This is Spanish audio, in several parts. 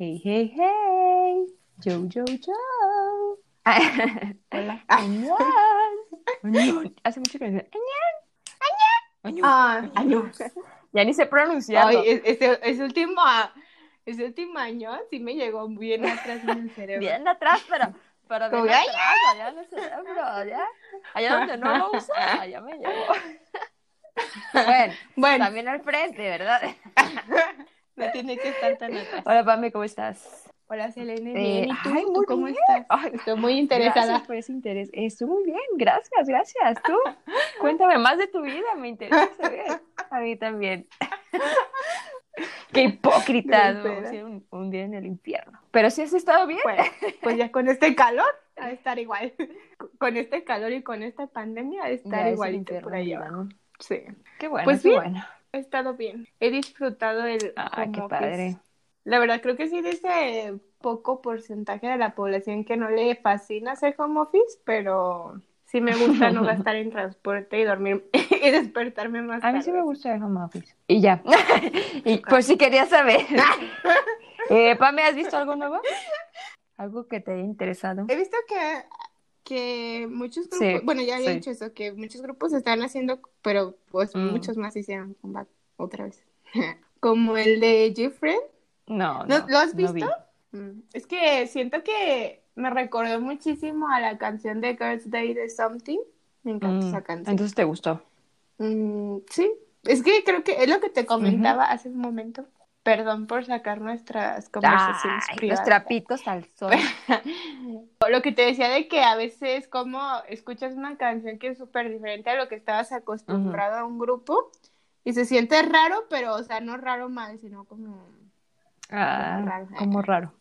Hey, hey, hey. Yo, yo, yo. Hola. Añón. Hace mucho que dice Añón. Añón. Ah, año. Ya ni sé pronunciarlo. Ay, ese, ese último, ese último año sí me llegó bien atrás en el cerebro. Bien atrás, pero, pero bien atrás, allá en el cerebro, allá, allá donde no lo uso, allá me llegó. Bueno, Bueno, también al frente, ¿verdad? no tiene que estar tan atrás. Hola, Pame, ¿cómo estás? Hola, Selene. Eh, Bien, ¿y tú? ay, ¿Tú muy cómo bien. estás? Ay, Estoy muy interesada. Gracias por ese interés. Estoy muy bien, gracias, gracias. Tú, cuéntame más de tu vida, me interesa saber. A mí también. Qué hipócrita, No, un, un día en el infierno. Pero sí has estado bien. Bueno, pues ya con este calor, a de estar igual. Con este calor y con esta pandemia, a Ya estar es igualito infierno por. ¿no? Sí, Qué bueno, Pues qué bien. bueno. He estado bien. He disfrutado el home qué office. padre. La verdad, creo que sí de ese poco porcentaje de la población que no le fascina hacer home office, pero sí me gusta no gastar en transporte y dormir y despertarme más A mí sí me gusta el home office. Y ya. y por si querías saber. eh, Pame, ¿has visto algo nuevo? ¿Algo que te haya interesado? He visto que, que muchos grupos, Sí, bueno, ya había sí. dicho eso, que muchos grupos están haciendo, pero pues Mm. muchos más hicieron comeback otra vez. Como el de Jeffrey. No, ¿No- lo has no visto? vi. Mm, Es que siento que me recordó muchísimo a la canción de Girls' Day de Something. Me encanta Mm, esa canción. Entonces te gustó. Mm, sí, es que creo que es lo que te comentaba hace un momento. Perdón por sacar nuestras conversaciones Ay, los privadas. trapitos al sol. Lo que te decía de que a veces como escuchas una canción que es súper diferente a lo que estabas acostumbrado a un grupo y se siente raro, pero o sea, no raro mal, sino como... Ah, raro. como raro.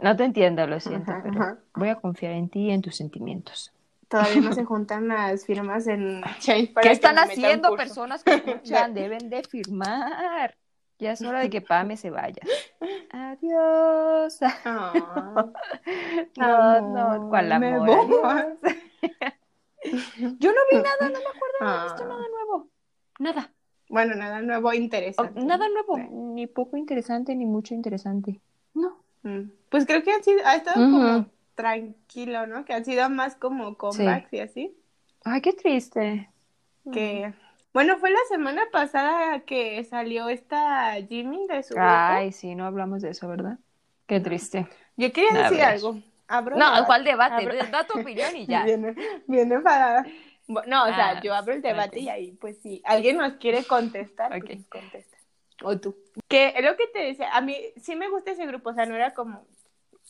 No te entiendo, lo siento, Ajá, pero ajá. voy a confiar en ti y en tus sentimientos. Todavía no se juntan las firmas en Change para ¿Qué están haciendo personas que escuchan? Deben de firmar. Ya es hora de que Pame se vaya. Adiós. No, no, ¿cuál amor? Yo no vi nada, no me acuerdo de haber visto Ah. nada nuevo. Nada. Bueno, nada nuevo O- interesante. nada nuevo. Ni poco interesante, ni mucho interesante. No. Mm. Pues creo que han sido, ha estado como tranquilo, ¿no? Que han sido más como comebacks y así. Ay, qué triste. Que, bueno, fue la semana pasada que salió esta Jimmy de su grupo. Ay, sí, no hablamos de eso, ¿verdad? Qué triste. Yo quería A decir ver. algo. Abro No. ¿cuál debate? Abro- Da tu opinión y ya. Viene, viene enfadada. No, o sea, Ah, yo abro el debate y ahí, pues si alguien nos quiere contestar, pues nos contesta. O tú. Que es lo que te decía, a mí sí me gusta ese grupo, o sea, no era como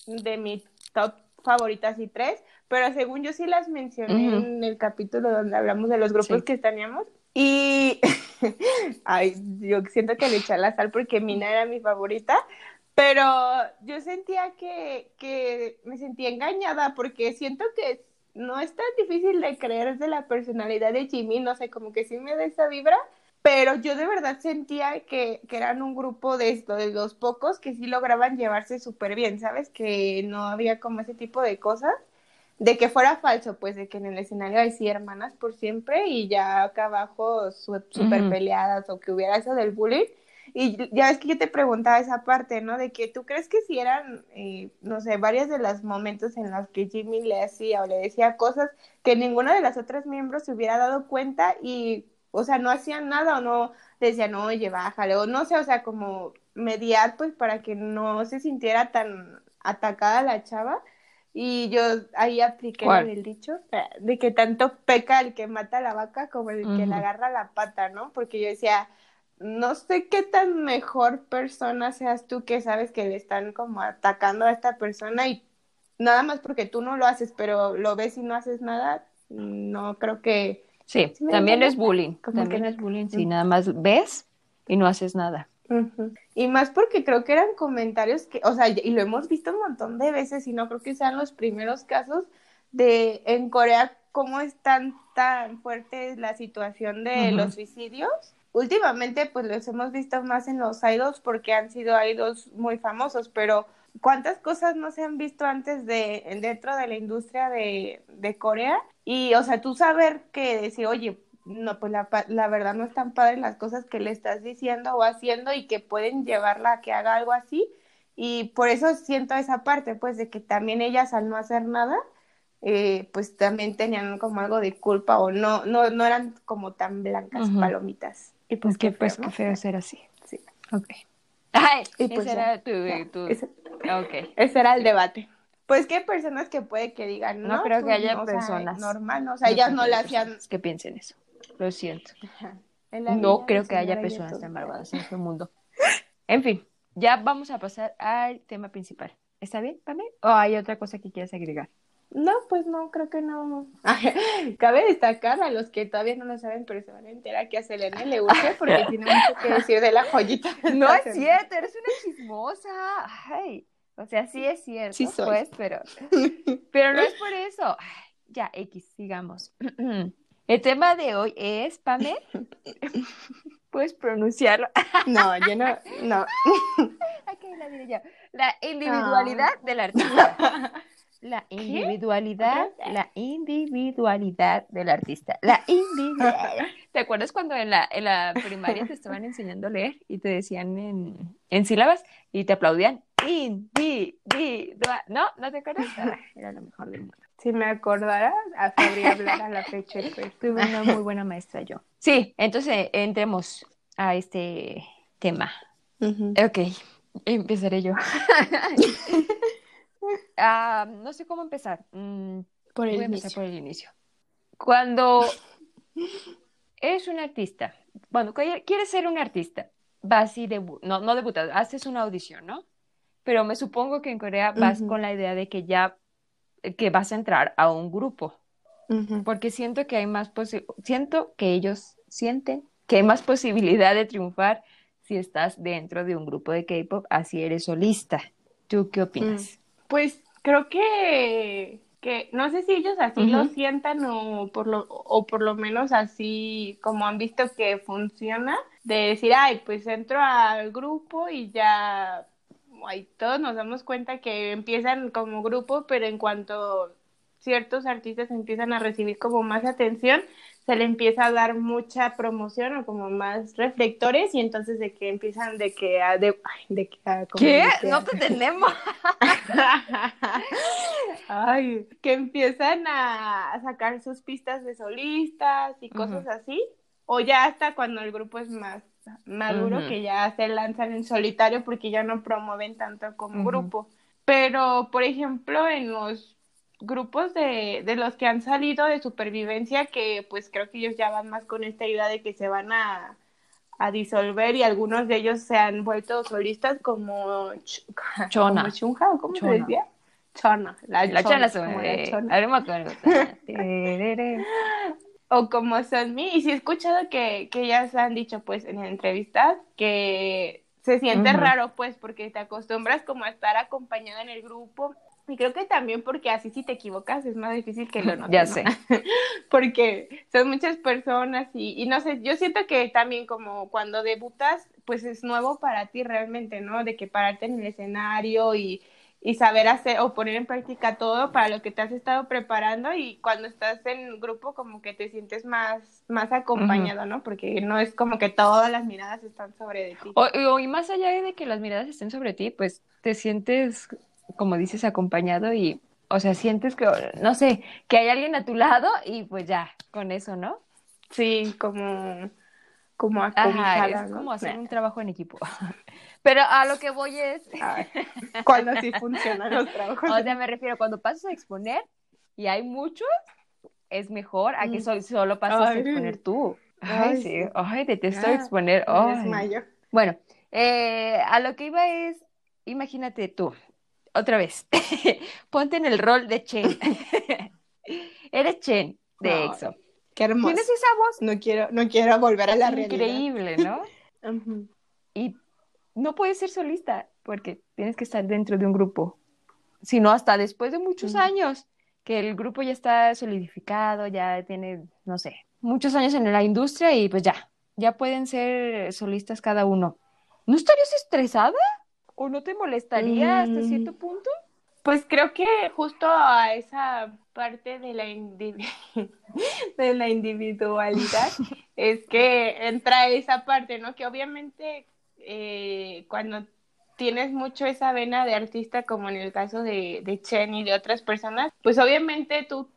de mis top favoritas y tres, pero según yo sí las mencioné Ujú. en el capítulo donde hablamos de los grupos Sí. que teníamos. Y, ay, yo siento que le eché la sal porque Mina era mi favorita, pero yo sentía que, que me sentía engañada porque siento que no es tan difícil de creer de la personalidad de Jimmy, no sé, como que sí me da esa vibra, pero yo de verdad sentía que, que eran un grupo de esto, de los pocos que sí lograban llevarse súper bien, ¿sabes? Que no había como ese tipo de cosas, de que fuera falso, pues de que en el escenario hay sí hermanas por siempre y ya acá abajo su- súper peleadas o que hubiera eso del bullying. Y ya ves que yo te preguntaba esa parte, ¿no? De que tú crees que si eran, eh, no sé, varios de los momentos en los que Jimmy le hacía o le decía cosas que ninguna de las otras miembros se hubiera dado cuenta y, o sea, no hacían nada o no decían, oye, bájale, o no sé, o sea, como mediar, pues, para que no se sintiera tan atacada la chava. Y yo ahí apliqué ¿Cuál? el dicho, de que tanto peca el que mata a la vaca como el que le agarra la pata, ¿no? Porque yo decía, no sé qué tan mejor persona seas tú que sabes que le están como atacando a esta persona y nada más porque tú no lo haces, pero lo ves y no haces nada, no creo que... Sí, Sí también es bullying. Como También que- es bullying si Mm. nada más ves y no haces nada. Y más porque creo que eran comentarios que, o sea, y lo hemos visto un montón de veces y no creo que sean los primeros casos de en Corea cómo es tan, tan fuerte la situación de los suicidios. Últimamente, pues los hemos visto más en los idols porque han sido idols muy famosos, pero ¿cuántas cosas no se han visto antes de dentro de la industria de, de Corea? Y, o sea, tú saber que decir, oye, no, pues la, la verdad no están padres las cosas que le estás diciendo o haciendo y que pueden llevarla a que haga algo así. Y por eso siento esa parte, pues, de que también ellas al no hacer nada, eh, pues también tenían como algo de culpa o no, no, no eran como tan blancas palomitas. Y pues, qué, pues qué feo ser así. Sí. Ok. Ay, Y pues ese ya. era tu, tu- Ese, Ok. ese era el debate. Pues que hay personas que puede que digan, no, No creo que pues, haya o sea, personas. normal, ¿no? o sea, ellas no le hacían. personas que piensen eso. Lo siento. No creo que haya personas tan en este mundo. En fin, ya vamos a pasar al tema principal. ¿Está bien, Pame? ¿O hay otra cosa que quieras agregar? No, pues no, creo que no. Cabe destacar a los que todavía no lo saben, pero se van a enterar que a Selena le urge porque tiene mucho que decir de la joyita. de No es semana. cierto, eres una chismosa. Ay, o sea, sí es cierto, Sí soy. pues, pero, pero no es por eso. Ay, ya, X, sigamos. El tema de hoy es, Pame, ¿puedes pronunciarlo? No, yo no, no. La diré yo. La individualidad del artista. La individualidad, la individualidad del artista. La individualidad. ¿Te acuerdas cuando en la, en la primaria te estaban enseñando a leer y te decían en, en sílabas y te aplaudían? Individual. ¿No? ¿No te acuerdas? Ah, era lo mejor del mundo. Si me acordara, sabría hablar a la fecha. pues. Tuve una muy buena maestra yo. Sí, entonces entremos a este tema. Ujú. Ok, empezaré yo. Ah, no sé cómo empezar. Mm, Por voy el empezar inicio. por el inicio. Cuando eres un artista, que- quieres ser un artista, vas y debu no, no debutas, haces una audición, ¿no? Pero me supongo que en Corea vas con la idea de que ya, que vas a entrar a un grupo, porque siento que hay más posi- siento que ellos sienten que hay más posibilidad de triunfar si estás dentro de un grupo de K-pop, así eres solista. ¿Tú qué opinas? Pues creo que, que no sé si ellos así lo sientan o por lo, o por lo menos así como han visto que funciona, de decir, ay, pues entro al grupo y ya, ay, todos nos damos cuenta que empiezan como grupo, pero en cuanto ciertos artistas empiezan a recibir como más atención, se le empieza a dar mucha promoción o como más reflectores y entonces de que empiezan de que a, de, ay, de que a, como ¿Qué? de que No te tenemos. Ay, que empiezan a sacar sus pistas de solistas y cosas así, o ya hasta cuando el grupo es más maduro, que ya se lanzan en solitario porque ya no promueven tanto como grupo. Pero, por ejemplo, en los grupos de, de los que han salido de supervivencia, que pues creo que ellos ya van más con esta idea de que se van a, a disolver y algunos de ellos se han vuelto solistas como, Ch- Chona. como Chunja, ¿o cómo Chona. se decía? Chona, la, La chona, chona eh, chona. O como Sunmi, y sí he escuchado que, que ellas han dicho pues en entrevistas que se siente raro pues porque te acostumbras como a estar acompañada en el grupo y creo que también porque así si te equivocas es más difícil que lo notes. Ya ¿no? sé. porque son muchas personas y, y no sé, yo siento que también como cuando debutas, pues es nuevo para ti realmente, ¿no? De que pararte en el escenario y, y saber hacer o poner en práctica todo para lo que te has estado preparando y cuando estás en grupo como que te sientes más, más acompañado, ¿no? Porque no es como que todas las miradas están sobre de ti. O, o- y más allá de que las miradas estén sobre ti, pues te sientes, como dices, acompañado y, o sea, sientes que, no sé, que hay alguien a tu lado y pues ya, con eso, ¿no? Sí, como, como Ajá, es ¿no? como hacer un trabajo en equipo. Pero a lo que voy es, Ay, cuando sí funcionan los trabajos. o sea, me refiero, cuando pasas a exponer y hay muchos, es mejor a que Mm. so- solo pases a exponer tú. Ay, Ay, sí, ay, detesto Ah, exponer. Desmayo. Bueno, eh, a lo que iba es, imagínate tú, otra vez, ponte en el rol de Chen. Eres Chen de EXO. Qué hermoso. Tienes esa voz No quiero, no quiero volver a la realidad. increíble, ¿no? Y no puedes ser solista porque tienes que estar dentro de un grupo, sino hasta después de muchos años, que el grupo ya está solidificado, ya tiene, no sé, muchos años en la industria y pues ya, ya pueden ser solistas cada uno. ¿No estarías estresada? ¿O no te molestaría hasta Mm. cierto punto? Pues creo que justo a esa parte de la, de la individualidad es que entra esa parte, ¿no? Que obviamente eh, cuando tienes mucho esa vena de artista como en el caso de, de Chen y de otras personas, pues obviamente tú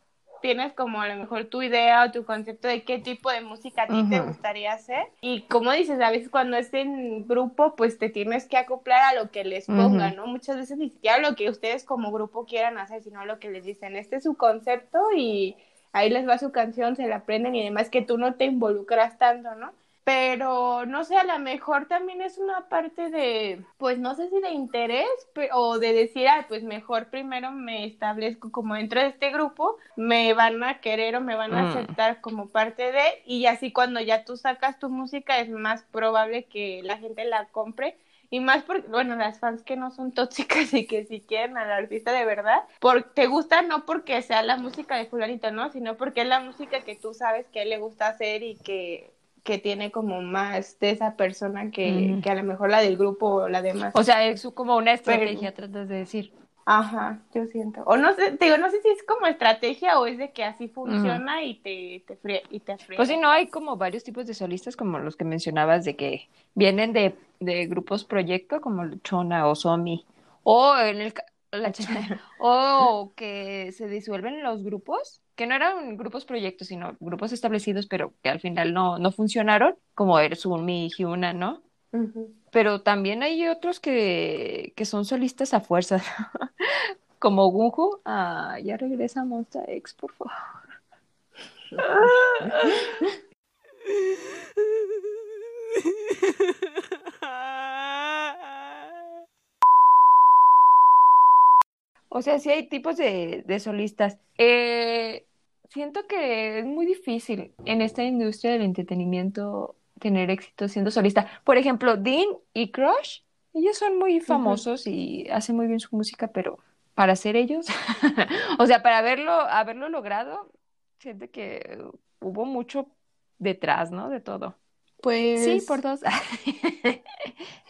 tienes como a lo mejor tu idea o tu concepto de qué tipo de música a ti te gustaría hacer. Y como dices, a veces cuando es en grupo, pues te tienes que acoplar a lo que les pongan, ¿no? Muchas veces ni siquiera lo que ustedes como grupo quieran hacer, sino lo que les dicen. Este es su concepto y ahí les va su canción, se la aprenden y además que tú no te involucras tanto, ¿no? Pero no sé, a lo mejor también es una parte de, pues no sé si de interés o de decir, ah, pues mejor primero me establezco como dentro de este grupo, me van a querer o me van a mm. aceptar como parte de, y así cuando ya tú sacas tu música es más probable que la gente la compre. Y más porque, bueno, las fans que no son tóxicas y que si quieren al artista de verdad, porque te gusta no porque sea la música de fulanito, ¿no? Sino porque es la música que tú sabes que le gusta hacer y que que tiene como más de esa persona que, que a lo mejor la del grupo o la demás. O sea, es como una estrategia, tratas de decir. Ajá, yo siento. O no sé, te digo, no sé si es como estrategia o es de que así funciona y te, te fría, y te Pues sí, no, hay como varios tipos de solistas, como los que mencionabas, de que vienen de, de grupos proyecto, como Chona o Somi. O en el, o que se disuelven los grupos, que no eran grupos proyectos, sino grupos establecidos, pero que al final no, no funcionaron, como Ersumi y Hyuna, ¿no? Pero también hay otros que, que son solistas a fuerza, como Gunju. Ah, ya regresa Monster X, por favor. O sea, sí hay tipos de, solistas. Eh, siento que es muy difícil en esta industria del entretenimiento tener éxito siendo solista. Por ejemplo, Dean y Crush, ellos son muy famosos y hacen muy bien su música, pero para ser ellos, o sea, para haberlo, haberlo logrado, siento que hubo mucho detrás, ¿no? De todo. Pues. Sí, por dos.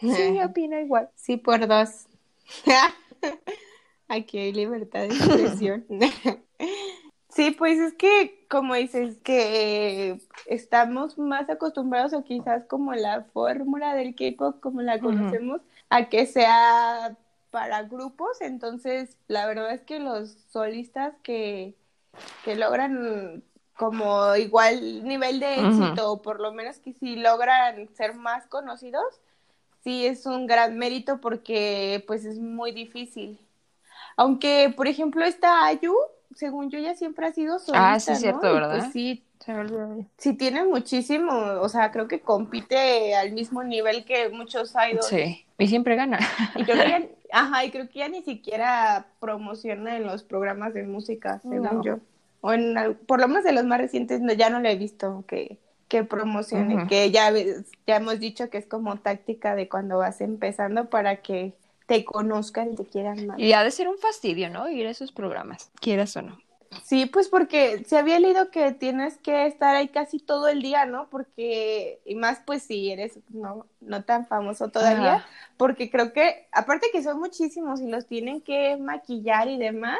sí, opino igual. Sí, por dos. Aquí hay libertad de expresión. sí, pues es que, como dices, que estamos más acostumbrados o quizás como la fórmula del K-pop, como la conocemos, a que sea para grupos. Entonces, la verdad es que los solistas que, que logran como igual nivel de éxito, o por lo menos que si logran ser más conocidos, sí es un gran mérito porque pues es muy difícil. Aunque, por ejemplo, esta Ayu, según yo, ya siempre ha sido solista, Ah, sí, es cierto, ¿verdad? Pues sí, sí tiene muchísimo, o sea, creo que compite al mismo nivel que muchos idols. Sí, y siempre gana. Y creo que ya, ajá, y creo que ya ni siquiera promociona en los programas de música, según yo. O en, por lo menos de los más recientes, no, ya no le he visto que, que promocione, que ya, ya hemos dicho que es como táctica de cuando vas empezando para que te conozcan y te quieran más. Y ha de ser un fastidio, ¿no? Ir a esos programas, quieras o no. Sí, pues porque se había leído que tienes que estar ahí casi todo el día, ¿no? Porque, y más pues si eres no, no tan famoso todavía, porque creo que, aparte que son muchísimos y los tienen que maquillar y demás,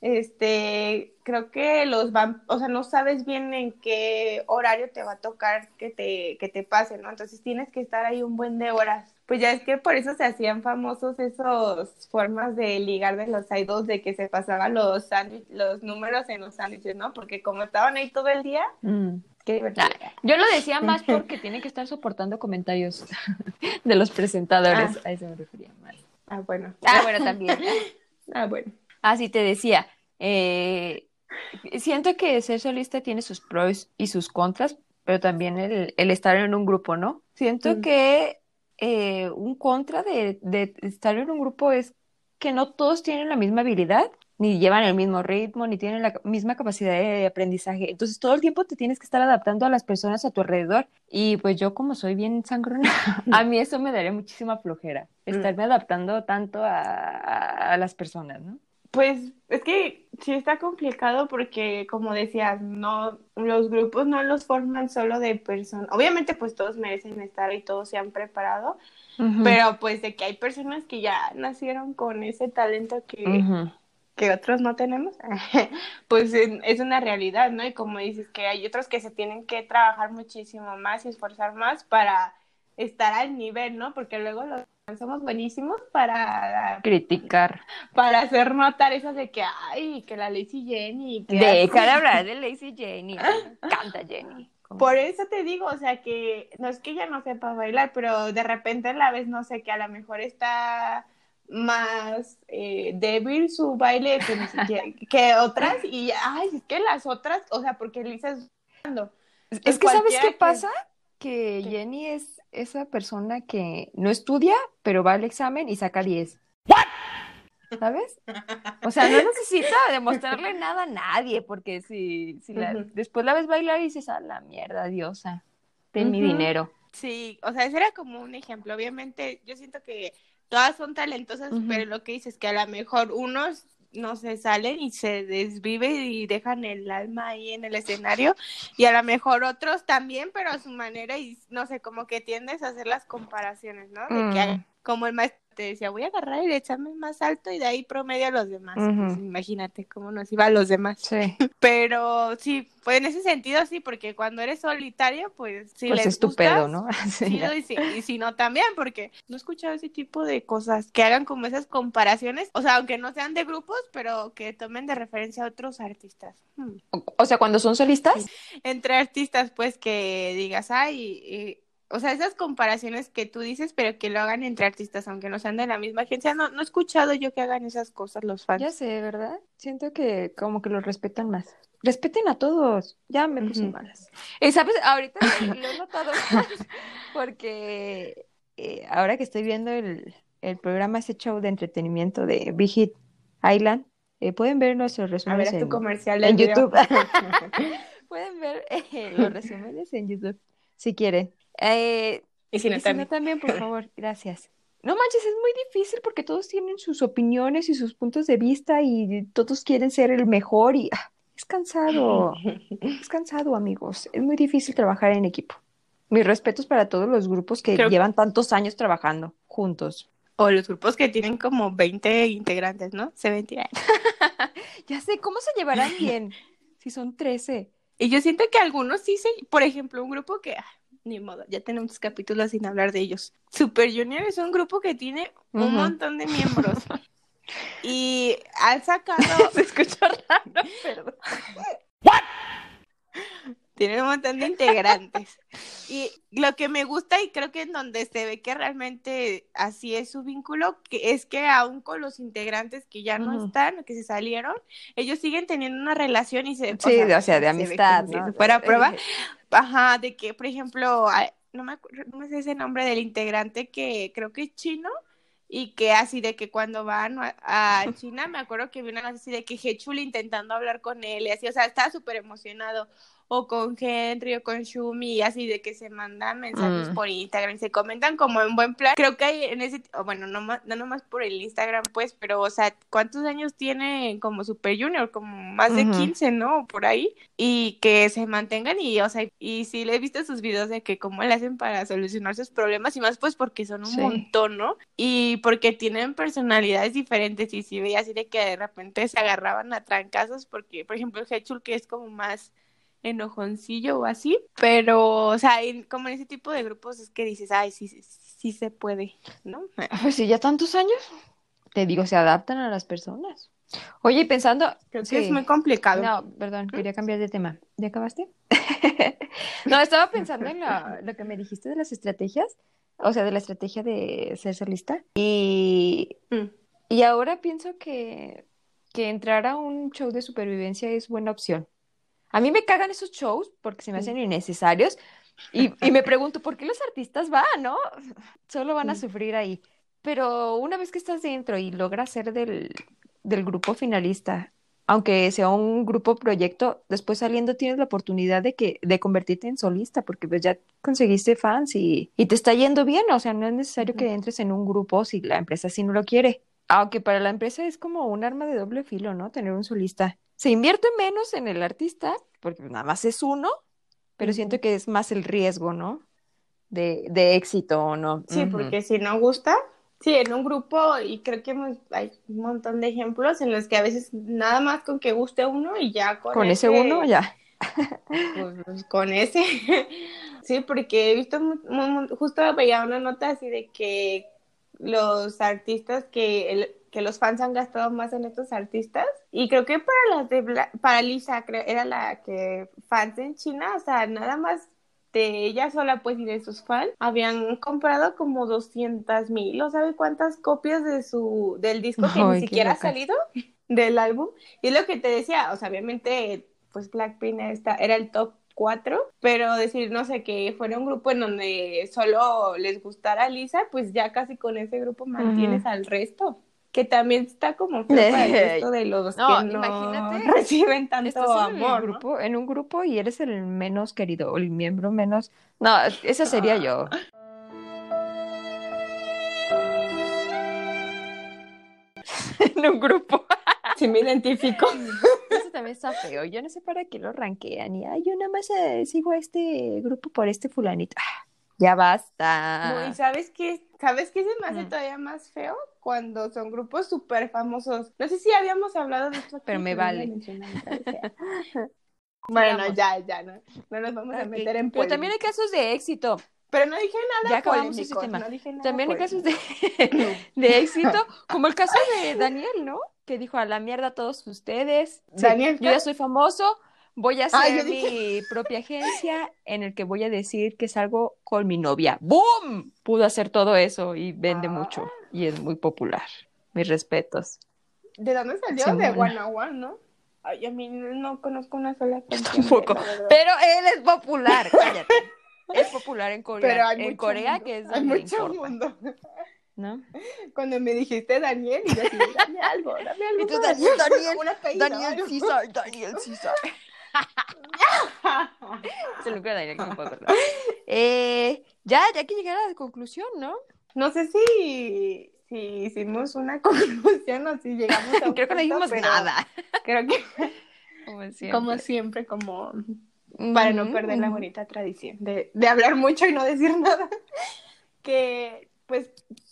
este, creo que los van, o sea, no sabes bien en qué horario te va a tocar que te, que te pase, ¿no? Entonces tienes que estar ahí un buen de horas pues ya es que por eso se hacían famosos esos formas de ligar de los idols de que se pasaban los los números en los sándwiches, ¿no? Porque como estaban ahí todo el día, mm. qué divertido. Ah, yo lo decía más porque tiene que estar soportando comentarios de los presentadores. Ah. A eso me refería más. Ah, bueno. Ah, bueno, también. ah, bueno. Ah, sí, te decía. Eh, siento que ser solista tiene sus pros y sus contras, pero también el, el estar en un grupo, ¿no? Siento mm. que eh, un contra de, estar en un grupo es que no todos tienen la misma habilidad, ni llevan el mismo ritmo, ni tienen la misma capacidad de aprendizaje. Entonces todo el tiempo te tienes que estar adaptando a las personas a tu alrededor. Y pues yo como soy bien sangrona, a mí eso me daría muchísima flojera, mm. estarme adaptando tanto a las personas, ¿no? Pues es que sí está complicado porque, como decías, no, los grupos no los forman solo de personas. Obviamente, pues todos merecen estar y todos se han preparado, pero pues de que hay personas que ya nacieron con ese talento que, que otros no tenemos, pues es una realidad, ¿no? Y como dices, que hay otros que se tienen que trabajar muchísimo más y esforzar más para estar al nivel, ¿no? Porque luego los somos buenísimos para criticar, para hacer notar eso de que, ay, que la Lazy Jenny. Que Deja de hablar de Lazy Jenny, canta Jenny. Por eso te digo, o sea, que no es que ella no sepa bailar, pero de repente la vez, no sé, que a lo mejor está más eh, débil su baile que, que, otras y, ay, es que las otras, o sea, porque Lisa es... Es que, ¿sabes qué pasa? Que Jenny es esa persona que no estudia, pero va al examen y saca 10. ¿Sabes? O sea, no necesita demostrarle nada a nadie, porque si, si después la ves bailar y dices, a la mierda, diosa, ten mi dinero. Sí, o sea, ese era como un ejemplo. Obviamente, yo siento que todas son talentosas, pero lo que dices es que a lo mejor unos no se salen y se desvive y dejan el alma ahí en el escenario y a lo mejor otros también, pero a su manera y no sé, como que tiendes a hacer las comparaciones, ¿no? De que mm. como el maestro te decía, voy a agarrar el examen más alto y de ahí promedio a los demás. Pues, imagínate cómo nos iba a los demás. Sí. Pero sí, pues en ese sentido sí, porque cuando eres solitario, pues sí pues les estupendo, ¿no? Sí, y, si no también, porque no he escuchado ese tipo de cosas, que hagan como esas comparaciones, o sea, aunque no sean de grupos, pero que tomen de referencia a otros artistas. Hmm. O, sea, cuando son solistas. Entre artistas, pues que digas, ay, o sea, esas comparaciones que tú dices, pero que lo hagan entre artistas, aunque no sean de la misma agencia, no, no he escuchado yo que hagan esas cosas los fans. Ya sé, ¿verdad? Siento que como que los respetan más. Respeten a todos. Ya me puse malas. Y sabes, ahorita lo he notado porque eh, ahora que estoy viendo el, el programa, ese show de entretenimiento de Big Hit Island, eh, pueden ver nuestros resúmenes en, comercial en YouTube. pueden ver eh, los resúmenes en YouTube si quieren. Eh, y si no, también. por favor, gracias. No manches, es muy difícil porque todos tienen sus opiniones y sus puntos de vista y todos quieren ser el mejor y ah, es cansado, es cansado amigos, es muy difícil trabajar en equipo. Mis respetos para todos los grupos que llevan tantos años trabajando juntos. O los grupos que tienen como 20 integrantes, ¿no? Se ven ya sé, ¿cómo se llevarán bien si son 13? Y yo siento que algunos sí se, por ejemplo, un grupo que ah, ni modo, ya tenemos capítulos sin hablar de ellos. Super Junior es un grupo que tiene un montón de miembros. y han sacado. Se escucha raro, perdón. Tiene un montón de integrantes. Y lo que me gusta y creo que en donde se ve que realmente así es su vínculo, que es que aún con los integrantes que ya no están, que se salieron, ellos siguen teniendo una relación y se... Sí, o sea, de amistad, ¿no? Si fuera prueba. Ajá, de que, por ejemplo, no me acuerdo, no me sé ese nombre del integrante que creo que es chino, y que así de que cuando van a, China, me acuerdo que vi una así de que Hechul intentando hablar con él y así, o sea, estaba súper emocionado o con Henry o con Shumi, así de que se mandan mensajes mm. por Instagram y se comentan como en buen plan. Creo que hay en ese, bueno, no, más, no nomás por el Instagram, pues, pero, o sea, ¿cuántos años tiene como Super Junior? Como más de 15, ¿no? Por ahí. Y que se mantengan y, o sea, y sí le he visto sus videos de que cómo le hacen para solucionar sus problemas y más pues porque son un montón, ¿no? Y porque tienen personalidades diferentes y sí veía así de que de repente se agarraban a trancazos porque, por ejemplo, Hechul que es como más enojoncillo o así, pero, o sea, como en ese tipo de grupos es que dices, ay, sí, sí, se puede, ¿no? Pues sí, ya tantos años, te digo, se adaptan a las personas. Oye, pensando... Creo que es muy complicado. No, perdón, quería cambiar de tema. ¿Ya acabaste? no, estaba pensando en lo, que me dijiste de las estrategias, o sea, de la estrategia de ser solista. Y, mm. y ahora pienso que, que entrar a un show de supervivencia es buena opción. A mí me cagan esos shows porque se me hacen innecesarios y, me pregunto, ¿por qué los artistas van, no? Solo van a sufrir ahí. Pero una vez que estás dentro y logras ser del, grupo finalista, aunque sea un grupo proyecto, después saliendo tienes la oportunidad de que de convertirte en solista, porque pues ya conseguiste fans y, y te está yendo bien, o sea, no es necesario que entres en un grupo si la empresa sí no lo quiere. Aunque para la empresa es como un arma de doble filo, ¿no? Tener un solista se invierte menos en el artista, porque nada más es uno, pero siento que es más el riesgo, ¿no? De, de éxito o no. Sí, porque si no gusta, sí, en un grupo, y creo que hay un montón de ejemplos en los que a veces nada más con que guste uno y ya con, con ese, uno ya. Pues, con ese. sí, porque he visto, justo veía una nota así de que los artistas que, el, que los fans han gastado más en estos artistas. Y creo que para las de Bla- para Lisa creo, era la que fans en China, o sea, nada más de ella sola pues y de sus fans habían comprado como 200 mil o sabe cuántas copias de su del disco que Ay, ni siquiera ha locas. salido del álbum y es lo que te decía o sea obviamente pues Blackpink esta- era el top 4 pero decir no sé que fuera un grupo en donde solo les gustara Lisa pues ya casi con ese grupo mantienes al resto que también está como feo para el resto de los No, que no imagínate, reciben tanto Estás en, amor ¿no? grupo, en un grupo y eres el menos querido, o el miembro menos. No, esa sería yo. en un grupo. sí me identifico Eso también está feo. Yo no sé para qué lo ranquean. Y ay, yo nada más eh, sigo a este grupo por este fulanito. Ah, ya basta. No, ¿Y sabes qué? ¿Sabes qué se me hace Mm. todavía más feo? Cuando son grupos súper famosos. No sé si habíamos hablado de esto aquí, Pero me vale. Bueno, ya, ya, no. No nos vamos a meter en Pero también hay polémica. casos de éxito. Pero no dije nada Ya acabamos ese polémico, tema. no dije nada También hay casos de, de éxito, como el caso de Daniel, ¿no? Que dijo a la mierda a todos ustedes. Sí, ¿Daniel yo ya soy famoso, voy a Ah, hacer yo mi dije- propia agencia en el que voy a decir que salgo con mi novia. ¡Boom! Pudo hacer todo eso y vende Ah. mucho y es muy popular. Mis respetos. ¿De dónde salió? Simona. De Guanajuato, ¿no? Ay, a mí no conozco una sola canción. Tampoco. Pero él es popular, cállate. Es popular en Corea. Pero hay en mucho Corea, mundo, que es hay mucho importa, mundo. ¿no? Cuando me dijiste Daniel, y yo así, dame algo, dame algo Y tú. Daniel, Daniel, apellido, Daniel algo. César, Daniel único Daniel que me puedo acordar. Eh, ya, ya que llegar a la conclusión, ¿no? No sé si, si hicimos una conclusión o si llegamos a un Creo que no dijimos pero nada. Creo que, Como siempre. como siempre, como para no perder la bonita tradición de, de hablar mucho y no decir nada. Que, pues,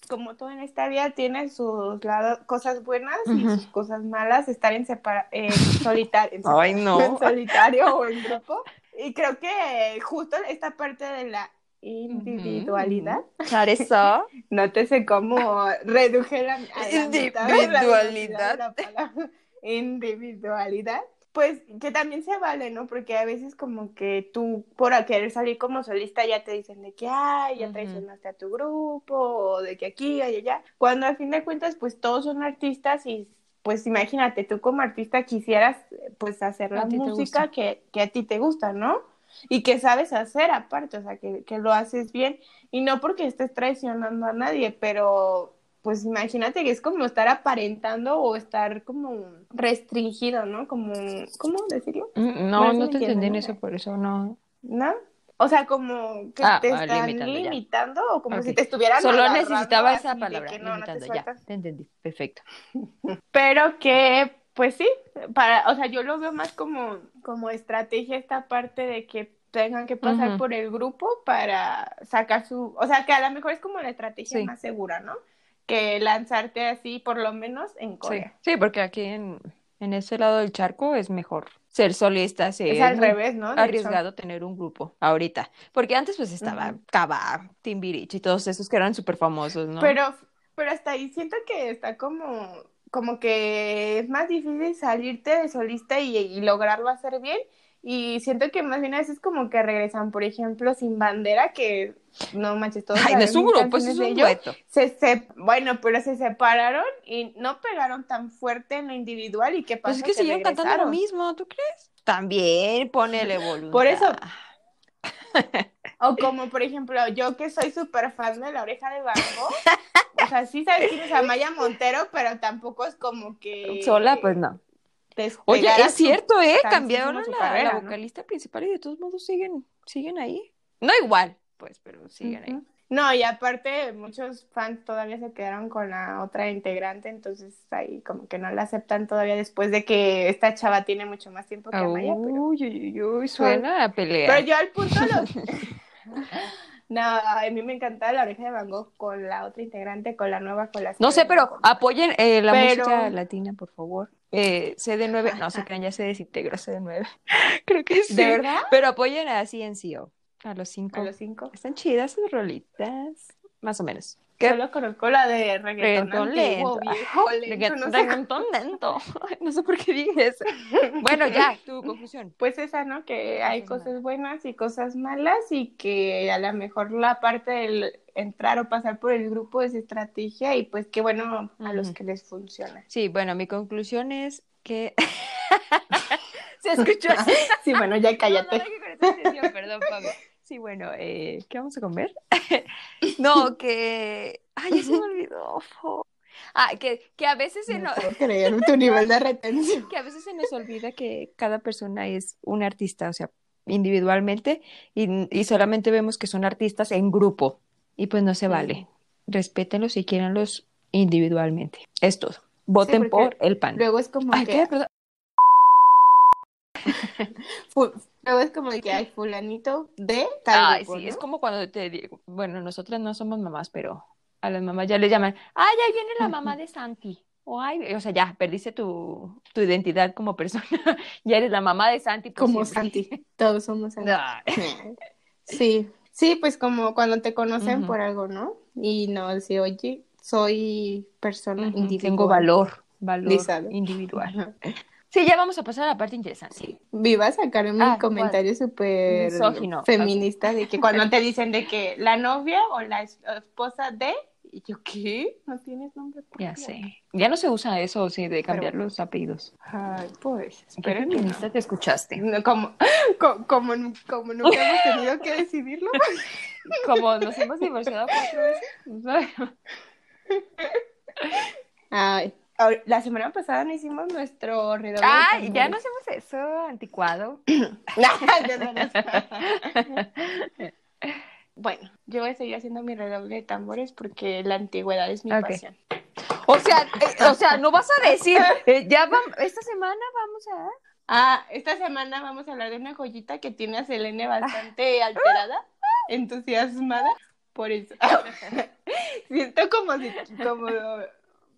como todo en esta vida, tiene sus lados, cosas buenas y sus cosas malas. Estar en, separa en solitario. en Ay, separa- no. En solitario o en grupo. Y creo que justo esta parte de la individualidad. Por eso. Nótese cómo reduje la, a la Individualidad. la palabra. Individualidad. Pues que también se vale, ¿no? Porque a veces como que tú por querer salir como solista ya te dicen de que, ay, ya traicionaste a tu grupo, o de que aquí, y allá. Cuando a fin de cuentas, pues todos son artistas y pues imagínate, tú como artista quisieras pues hacer la música que, que a ti te gusta, ¿no? Y que sabes hacer aparte, o sea, que, que lo haces bien. Y no porque estés traicionando a nadie, pero pues imagínate que es como estar aparentando o estar como restringido, ¿no? Como, ¿cómo decirlo? Mm, No, no te entendí en eso, por eso no. ¿No? O sea, como que Ah, te ah, están limitando, o como si te estuvieran Solo necesitaba esa palabra, que no, no te ya. entendí. Perfecto. Pero que, pues sí, para, o sea, yo lo veo más como, como estrategia esta parte de que tengan que pasar por el grupo para sacar su, o sea, que a lo mejor es como la estrategia Sí. más segura, ¿no? Que lanzarte así, por lo menos en Corea. sí, porque aquí en, en ese lado del charco es mejor ser solista, sí, Es al revés, ¿no? De hecho. arriesgado tener un grupo ahorita, porque antes pues estaba Ujú. Kaba, Timbirich y todos esos que eran súper famosos, ¿no? Pero, pero hasta ahí siento que está como, como que es más difícil salirte de solista y, y lograrlo hacer bien. Y siento que más bien a veces como que regresan, por ejemplo, sin bandera, que no manches, todos Ay, un sabemos grupo, eso es de un dueto. Se, se, bueno, pero se separaron y no pegaron tan fuerte en lo individual y qué Pues pasó es que siguieron cantando lo regresaron. mismo, ¿tú crees? También ponele voluntad. Por eso- O como, por ejemplo, yo que soy súper fan de La Oreja de Van Gogh, o sea, sí sabes quién es Amaya Montero, pero tampoco es como que... Sola, pues no. Oye, es cierto, ¿eh? Cambiaron la, carrera, la ¿no? vocalista principal y de todos modos siguen, siguen ahí. No igual, pues, pero siguen ahí. No, y aparte muchos fans todavía se quedaron con la otra integrante, entonces ahí como que no la aceptan todavía después de que esta chava tiene mucho más tiempo que Amaya, pero... Uy, uy, uy, uy, suena a pelea. Pero yo al punto lo... No, a mí me encanta la oreja de Van Gogh con la otra integrante, con la nueva, con la No sé, pero apoyen eh, la Pero- música latina, por favor. Eh, CD9, no se crean, ya se desintegró CD9. Creo que sí. ¿De verdad? Pero apoyen a CNCO, a los cinco. A los cinco. Están chidas sus rolitas, más o menos. ¿Qué? Solo conozco la de reggaetón, Reggaetón antiguo, lento. viejo, lento, no sé. lento. No sé por qué dije eso. Bueno, ya, tu conclusión. Pues esa, ¿no? Que hay Cosas cosas buenas y cosas malas y que a lo mejor la parte del entrar o pasar por el grupo es estrategia y pues qué bueno a los que les funciona. Sí, bueno, mi conclusión es que... Se escuchó así. Sí, bueno, ya cállate. No, perdón, Pablo. Sí, bueno, eh, ¿qué vamos a comer? no, que... Ay, ya se me olvidó. Ah, que, que a veces se No nos... puedo creer tu nivel de retención. que a veces se nos olvida que cada persona es un artista, o sea, individualmente, y, y solamente vemos que son artistas en grupo, y pues no se vale. Respétenlos y quieranlos individualmente. Es todo. Voten por el pan. Luego es como Ay, que luego es como que hay fulanito de tal Ay, grupo, sí, ¿no? es como cuando te digo, bueno, nosotras no somos mamás, pero a las mamás ya les llaman, ay, ahí viene la mamá de Santi. O, ay, o sea, ya perdiste tu, tu identidad como persona. ya eres la mamá de Santi. por Como siempre. Santi, todos somos Santi. Sí, sí, pues como cuando te conocen por algo, ¿no? Y no decir, oye, soy persona individual. Tengo valor, valor Lizado. individual. Sí, ya vamos a pasar a la parte interesante. Viva a sacar un Ah, comentario súper feminista de que cuando te dicen de que la novia o la es- esposa de, y yo, ¿qué? ¿No tienes nombre? Ya propio? sé. Ya no se usa eso, sí, de cambiar los apellidos. Ay, pues, ¿Qué espero que no. feminista te escuchaste? No, como, co- como, como nunca hemos tenido que decidirlo. Como nos hemos divorciado cuatro veces. Ay, la semana pasada no hicimos nuestro redoble. Ay, ya no hacemos eso, anticuado. Bueno, yo voy a seguir haciendo mi redoble de tambores porque la antigüedad es mi pasión. O sea, eh, o sea, no vas a decir, eh, ya vamos, esta semana vamos a... Ah, esta semana vamos a hablar de una joyita que tiene a Selene bastante alterada, entusiasmada, por eso. Siento como si, como,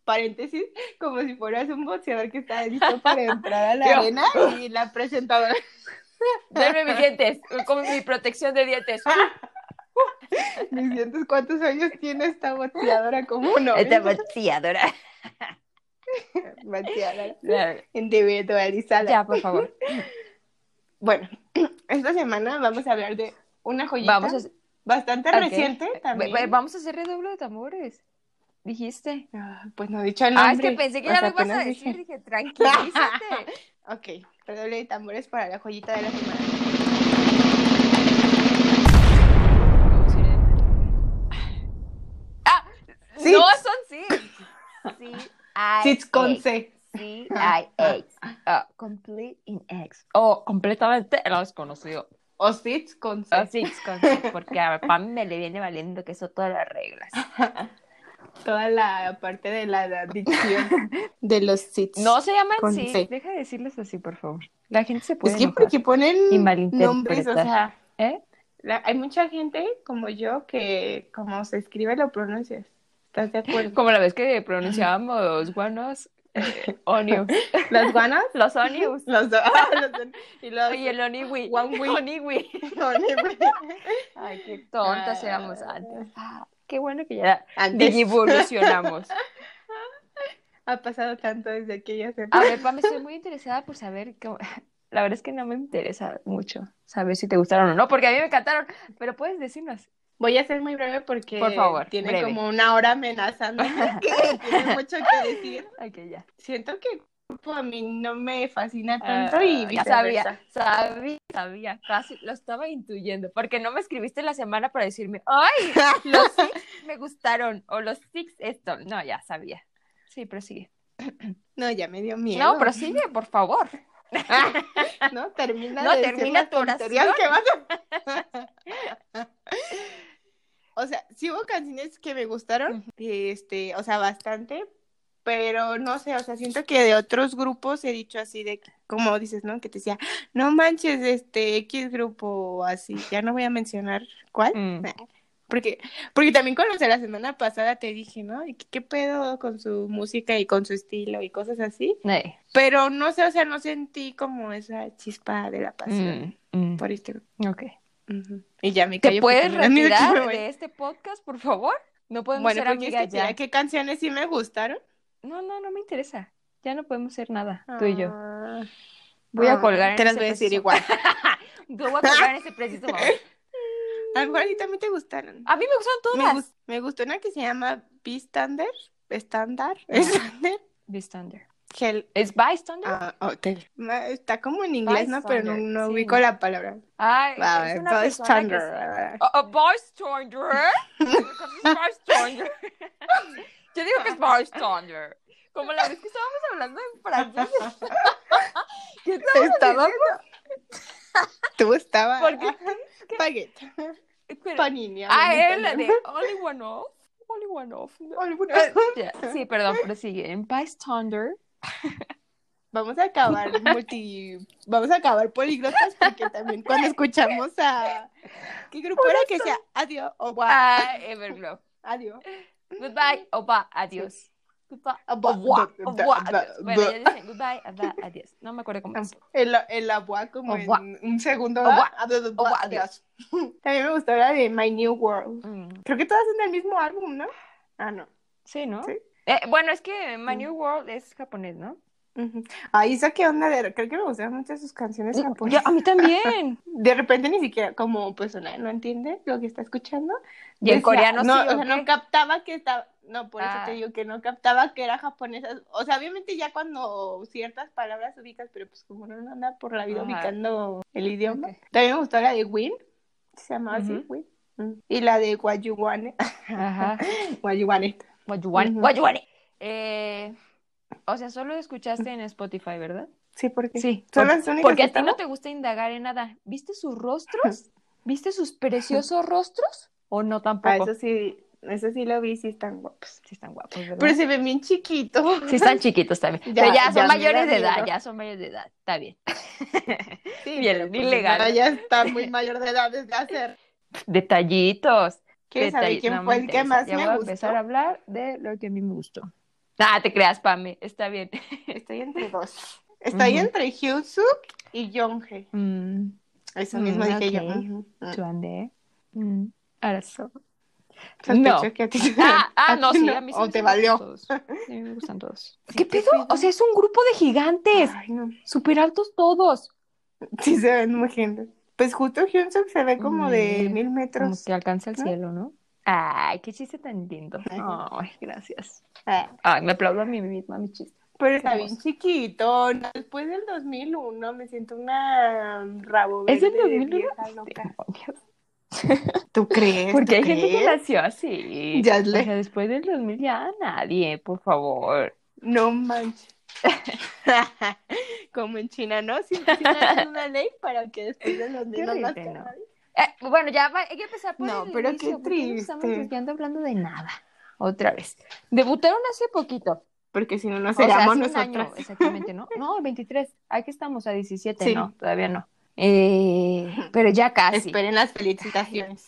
paréntesis, como si fueras un boxeador que está listo para entrar a la Yo. arena y la presentadora. Denme mis dientes, con mi protección de dientes. Mis dientes, ¿cuántos años tiene esta boxeadora? Como uno. Esta boxeadora. Boxeadora individualizada. Ya, por favor. Bueno, esta semana vamos a hablar de una joyita Vamos a, bastante reciente también. Ve- ve- vamos a hacer redoble de tambores. Dijiste. Ah, pues no he dicho el nombre. Ah, es que pensé que ya lo ibas a decir. dije. Dije, tranquilízate. Ok, redoble de tambores para la joyita de la semana. Sí. no son sí. Sí, I Sits con. C. C I X. Ah, complete in X. Oh, completamente lo desconocido. O sits con C. Ah, sí, con C, porque a Pam me le viene valiendo que eso todas las reglas. Toda la parte de la adicción de los sits. No se llaman. C. Deja de decirles así, por favor. La gente se puede es que enojar. porque ponen Y nombres, o sea, ¿Eh? la- hay mucha gente como yo que como se escribe lo pronuncias. ¿Estás de acuerdo? Como la vez que pronunciábamos guanos, eh, onios. ¿Las guanas? Los onios. Los. Ah, los. Y los Y el oniwi. Oniwi. Oniwi. Ay, qué tontas Ah. éramos antes. Ah, qué bueno que ya evolucionamos. Ha pasado tanto desde aquella A época. ver, Pam, estoy muy interesada por saber cómo... La verdad es que no me interesa mucho saber si te gustaron o no, porque a mí me encantaron, pero puedes decirnos. Voy a ser muy breve porque Por favor, tiene breve. como una hora amenazando que tiene mucho que decir. Ok, ya. Siento que el grupo a mí no me fascina Ah, tanto y ya sabía, sabía, sabía, casi lo estaba intuyendo, porque no me escribiste la semana para decirme, ¡ay! Los six me gustaron, o los six esto. No, ya sabía. Sí, prosigue. No, ya me dio miedo. No, prosigue, por favor. No, termina No, de termina tu oración. que vas a- O sea, sí hubo canciones que me gustaron, este, o sea, bastante, pero no sé, o sea, siento que de otros grupos he dicho así de, como dices, ¿no? Que te decía, no manches, este, X grupo, así, ya no voy a mencionar cuál, Mm. porque, porque también con los de la semana pasada te dije, ¿no? ¿Y ¿Qué, qué pedo con su música y con su estilo y cosas así? Pero no sé, o sea, no sentí como esa chispa de la pasión mm, mm, por este grupo. ok. Y ya me ¿Te puedes retirar de este podcast, por favor? No podemos Bueno, ser ¿quieres amigas ya. qué canciones sí me gustaron? No, no, no me interesa. Ya no podemos ser nada, tú y yo. Ah, Voy a ah, colgar en Te las ese voy a decir igual. Voy a colgar en ese preciso momento. A lo mejor a ti también te gustaron. A mí me gustan Me, todas. me gustó una que se llama Bystander. Standard. Standard. Bystander. Hell. ¿Es bystander? ah, hotel. Está como en inglés, ¿no? Pero no, no sí, ubico la palabra. Ay, Ah, es una bystander. se- Oh, oh, bystander. bystander. Yo digo que es bystander. Como la vez que estábamos hablando en francés. ¿Qué estábamos? Tú estabas. ¿Por qué? Baguette. Espera. Panini. Ah, era la de. Only One Off. Only One Off. No. Alguna- Eh, ya, Sí, perdón, pero sigue. En bystander. Vamos a acabar multi... Vamos a acabar políglotas porque también cuando escuchamos a... ¿Qué grupo era que sea? Adiós o guau. Ah, Everglow. Adiós. Goodbye, opa, adiós. Goodbye, Aba- opa, ba- opa, ba- adiós. Bueno, ya dicen goodbye, opa, adiós. No me acuerdo cómo es. El, el agua como en un segundo. Agua, adiós. También me gustó la de My New World. Mm, Creo que todas son del mismo álbum, ¿no? Ah, no. Sí, ¿no? Sí. Eh, bueno, es que My Mm. New World es japonés, ¿no? Ujú. Ah, Isa, ¿qué onda? De... Creo que me gustan mucho sus canciones Ya, japonesas. a mí también. De repente ni siquiera como persona no entiende lo que está escuchando. Y en coreano no, sí, o ¿o sea, no captaba que estaba, no, por eso Ah. te digo que no captaba que era japonesa. O sea, obviamente ya cuando ciertas palabras ubicas, pero pues como no anda por la vida Ajá. ubicando el idioma. También me gustó la de Win, se llamaba así. Win. Mm. Y la de Guayuane. Ajá. Guayuane. What you want, Ujú. what you want. Eh, o sea, solo escuchaste en Spotify, ¿verdad? Sí, porque Sí. son por- las únicas porque que a ti no te gusta indagar en nada. ¿Viste sus rostros? ¿Viste sus preciosos rostros? ¿O no Ah, tampoco? eso sí, eso sí lo vi, sí están guapos. Sí están guapos, ¿verdad? Pero se ven bien chiquitos. Sí están chiquitos también. Ya- Pero ya ya son mayores de edad, ya son mayores de edad. Está bien. Sí, Bien, pero, pues, ahora ya está muy mayor de edad desde hacer. Detallitos. ¿Quieres saber quién no me fue el que más ya me voy a gustó? empezar a hablar de lo que a mí me gustó. Ah, te creas, Pame. Está bien. Estoy entre dos. Estoy Ujú. entre Hyunsuk y Yonghae. Mm, Eso Mm, mismo dije yo. ok. Ujú. Mm. Mm, ahora so- No. que a ti te- Ah, ah, a no, sí, a mí sí O me te valió. todos. A me gustan todos. ¿Qué pedo? O sea, es un grupo de gigantes. Ay, no. Súper altos todos. Sí se ven muy gentes. Pues justo Hyunsuk se ve como de mil Como metros. que alcanza el ¿no? cielo, ¿no? Ay, qué chiste tan lindo. Ay, gracias. Ah, Ay, me aplaudo a mí misma, mi chiste. Pero está bien chiquito. Después del 2001 me siento una rabo ¿Es del verde de 2001? vieja loca. Demonios. ¿Tú crees? Porque hay ¿Tú gente que nació así. Ya O sea, después del 2000 ya nadie, por favor. No manches. Como en China, ¿no? Si, si hacen una ley para que después de los niños no nazca ¿no? nadie. Eh, bueno, ya va- hay que empezar por No, el pero qué inicio, no triste. estamos desviando hablando de nada. Otra vez. Debutaron hace poquito. Porque si no, no O sea, seríamos hace un año, exactamente, ¿no? No, 23. Aquí estamos a 17, Sí. no, todavía no. Eh, pero ya casi. Esperen las felicitaciones.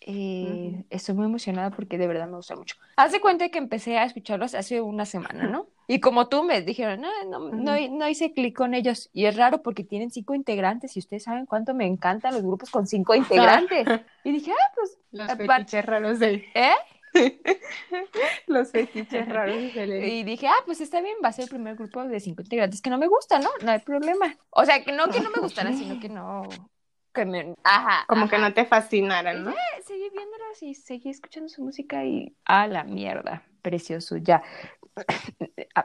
Eh, estoy muy emocionada porque de verdad me gusta mucho. Haz de cuenta que empecé a escucharlos hace una semana, ¿no? Y como tú me dijeron, no, no, no, no hice clic con ellos. Y es raro porque tienen cinco integrantes y ustedes saben cuánto me encantan los grupos con cinco integrantes. Y dije, ah, pues, Los Eh, fetiches raros de... ¿eh? Los fetiches raros de. Y dije, ah, pues está bien, va a ser el primer grupo de cinco integrantes que no me gusta, ¿no? No hay problema. O sea, que no que no me gustara, sino que no, que me, ajá. Como que no te fascinaran, ¿no? Eh, Seguí viéndolos y seguí escuchando su música y a la mierda, precioso, ya.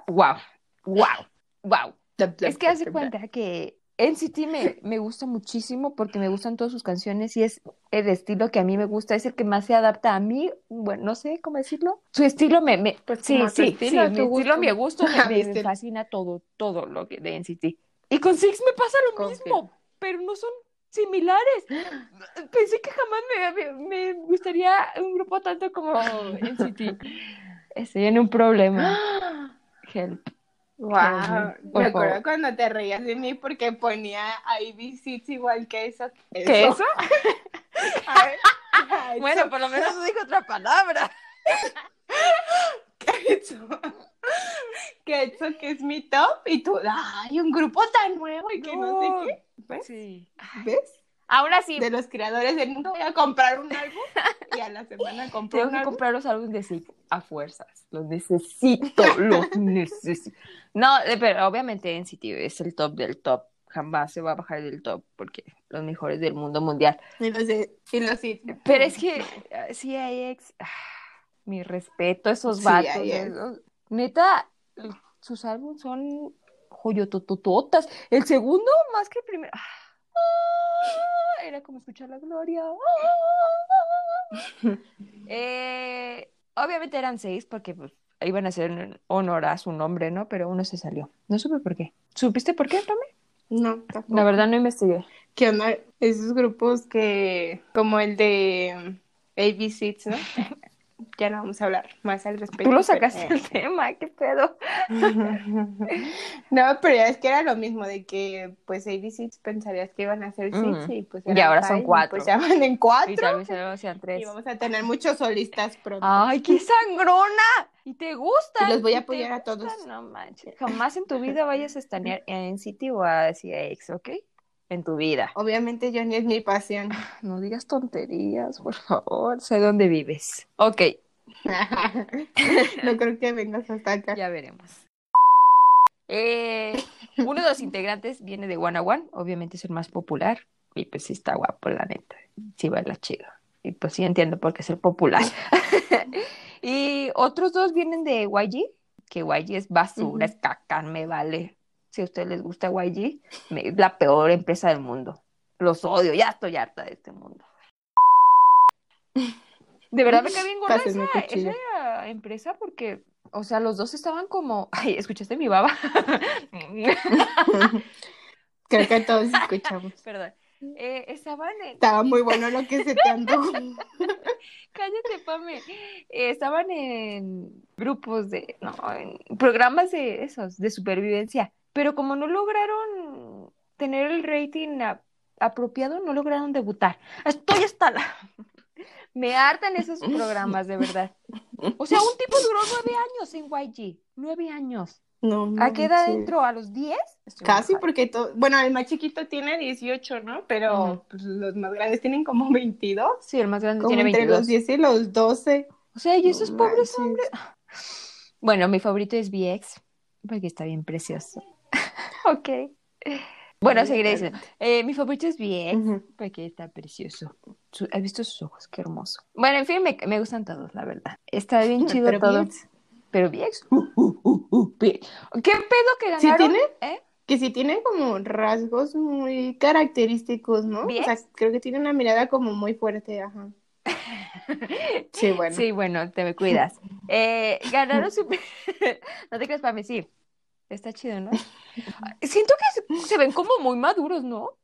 Wow, wow, wow. Es que haz de cuenta que NCT me, me gusta muchísimo porque me gustan todas sus canciones y es el estilo que a mí me gusta, es el que más se adapta a mí, bueno, no sé cómo decirlo. Su estilo me, me Pues sí, sí, estilo, sí, mi estilo, mi gusto me, fascina todo, todo lo que de NCT. Y con Six me pasa lo mismo, pero no son similares. Pensé que jamás me, me, me gustaría un grupo tanto como NCT. Estoy en un problema. Help. Wow, me acuerdo favor. cuando te reías de mí porque ponía Seeds igual que eso. ¿Qué eso? Eso, Bueno, por lo menos dijo otra palabra. que eso que es mi top y tú, ay, un grupo tan nuevo y que no, sé qué. ¿Ves? Sí. ¿Ves? Aún así, de los creadores del mundo. Voy a comprar un álbum y a la semana compro tengo un que álbum. comprar los álbumes de Sid a fuerzas. Los necesito, los necesito. No, eh, pero obviamente NCT es el top del top. Jamás se va a bajar del top porque los mejores del mundo mundial. Y los y los sí. Pero es que ah, CIX, ah, mi respeto a esos Sí, vatos. esos- Neta, sus álbumes son joyototototas. El segundo, más que el primero. ah, ah, era como escuchar la gloria. ah. Eh, obviamente eran seis porque pues, iban a hacer honor a su nombre, ¿no? Pero uno se salió. No supe por qué. ¿Supiste por qué, Pame? No, tampoco. La verdad no investigué. ¿Qué onda? Esos grupos que, como el de ABC, ¿no? ya no vamos a hablar más al respecto. Tú lo pero- sacaste el tema, qué pedo. No, pero ya es que era lo mismo de que, pues, ABC pensarías que iban a ser seis Ujú. y pues Y ahora son five, y, cuatro. Pues ya van en Y cuatro tal vez sean y tres. vamos a tener muchos solistas pronto. ¡Ay, qué sangrona! ¿Y te gusta? Y los voy a apoyar a todos. No manches. Jamás en tu vida vayas a estanear en City o a CX, ¿ok? En tu vida. Obviamente Johnny es mi pasión. No digas tonterías, por favor. Sé dónde vives. Ok, no creo que vengas hasta acá. ya veremos. Eh, uno de los integrantes viene de One One, obviamente es el más popular. Y pues sí está guapo, la neta. Sí baila chido. Y pues sí entiendo por qué es el popular. y otros dos vienen de YG, que YG es basura, es caca, me vale. Si a ustedes les gusta YG, me- es la peor empresa del mundo. Los odio, ya estoy harta de este mundo. De verdad me cae bien gorda esa, esa empresa porque, o sea, los dos estaban como, ay, ¿escuchaste mi baba? Creo que todos escuchamos. Perdón. Eh, estaban en, Estaba muy bueno lo que se te antojó. cállate, Pame. Eh, estaban en grupos de, no, en programas de esos, de supervivencia, pero como no lograron tener el rating a- apropiado, no lograron debutar. Estoy hasta la... Me hartan esos programas, de verdad. O sea, un tipo duró nueve años en YG. Nueve años. No, ¿A qué edad entró? ¿A los diez? Estoy Casi porque todo, bueno, el más chiquito tiene 18, ¿no? Pero pues, los más grandes tienen como 22, Sí, el más grande como tiene entre 22. los 10 y los 12. O sea, y No esos pobres manches. hombres. Bueno, mi favorito es VX, porque está bien precioso. ok. Bueno, seguiré bien. diciendo. Eh, mi favorito es Ujú. porque está precioso. ¿Has visto sus ojos? Qué hermoso. Bueno, en fin, me, me gustan todos, la verdad. Está bien chido Pero todo. Pero uh, uh, uh, VX. ¿Qué pedo que ¿Sí ganaron? tiene? ¿Eh? Que sí tiene como rasgos muy característicos, ¿no? O sea, creo que tiene una mirada como muy fuerte, ajá. Sí, bueno. Sí, bueno, te me cuidas. Eh, ganaron su... no te creas para mí, sí. Está chido, ¿no? Siento que se, ven como muy maduros, ¿no?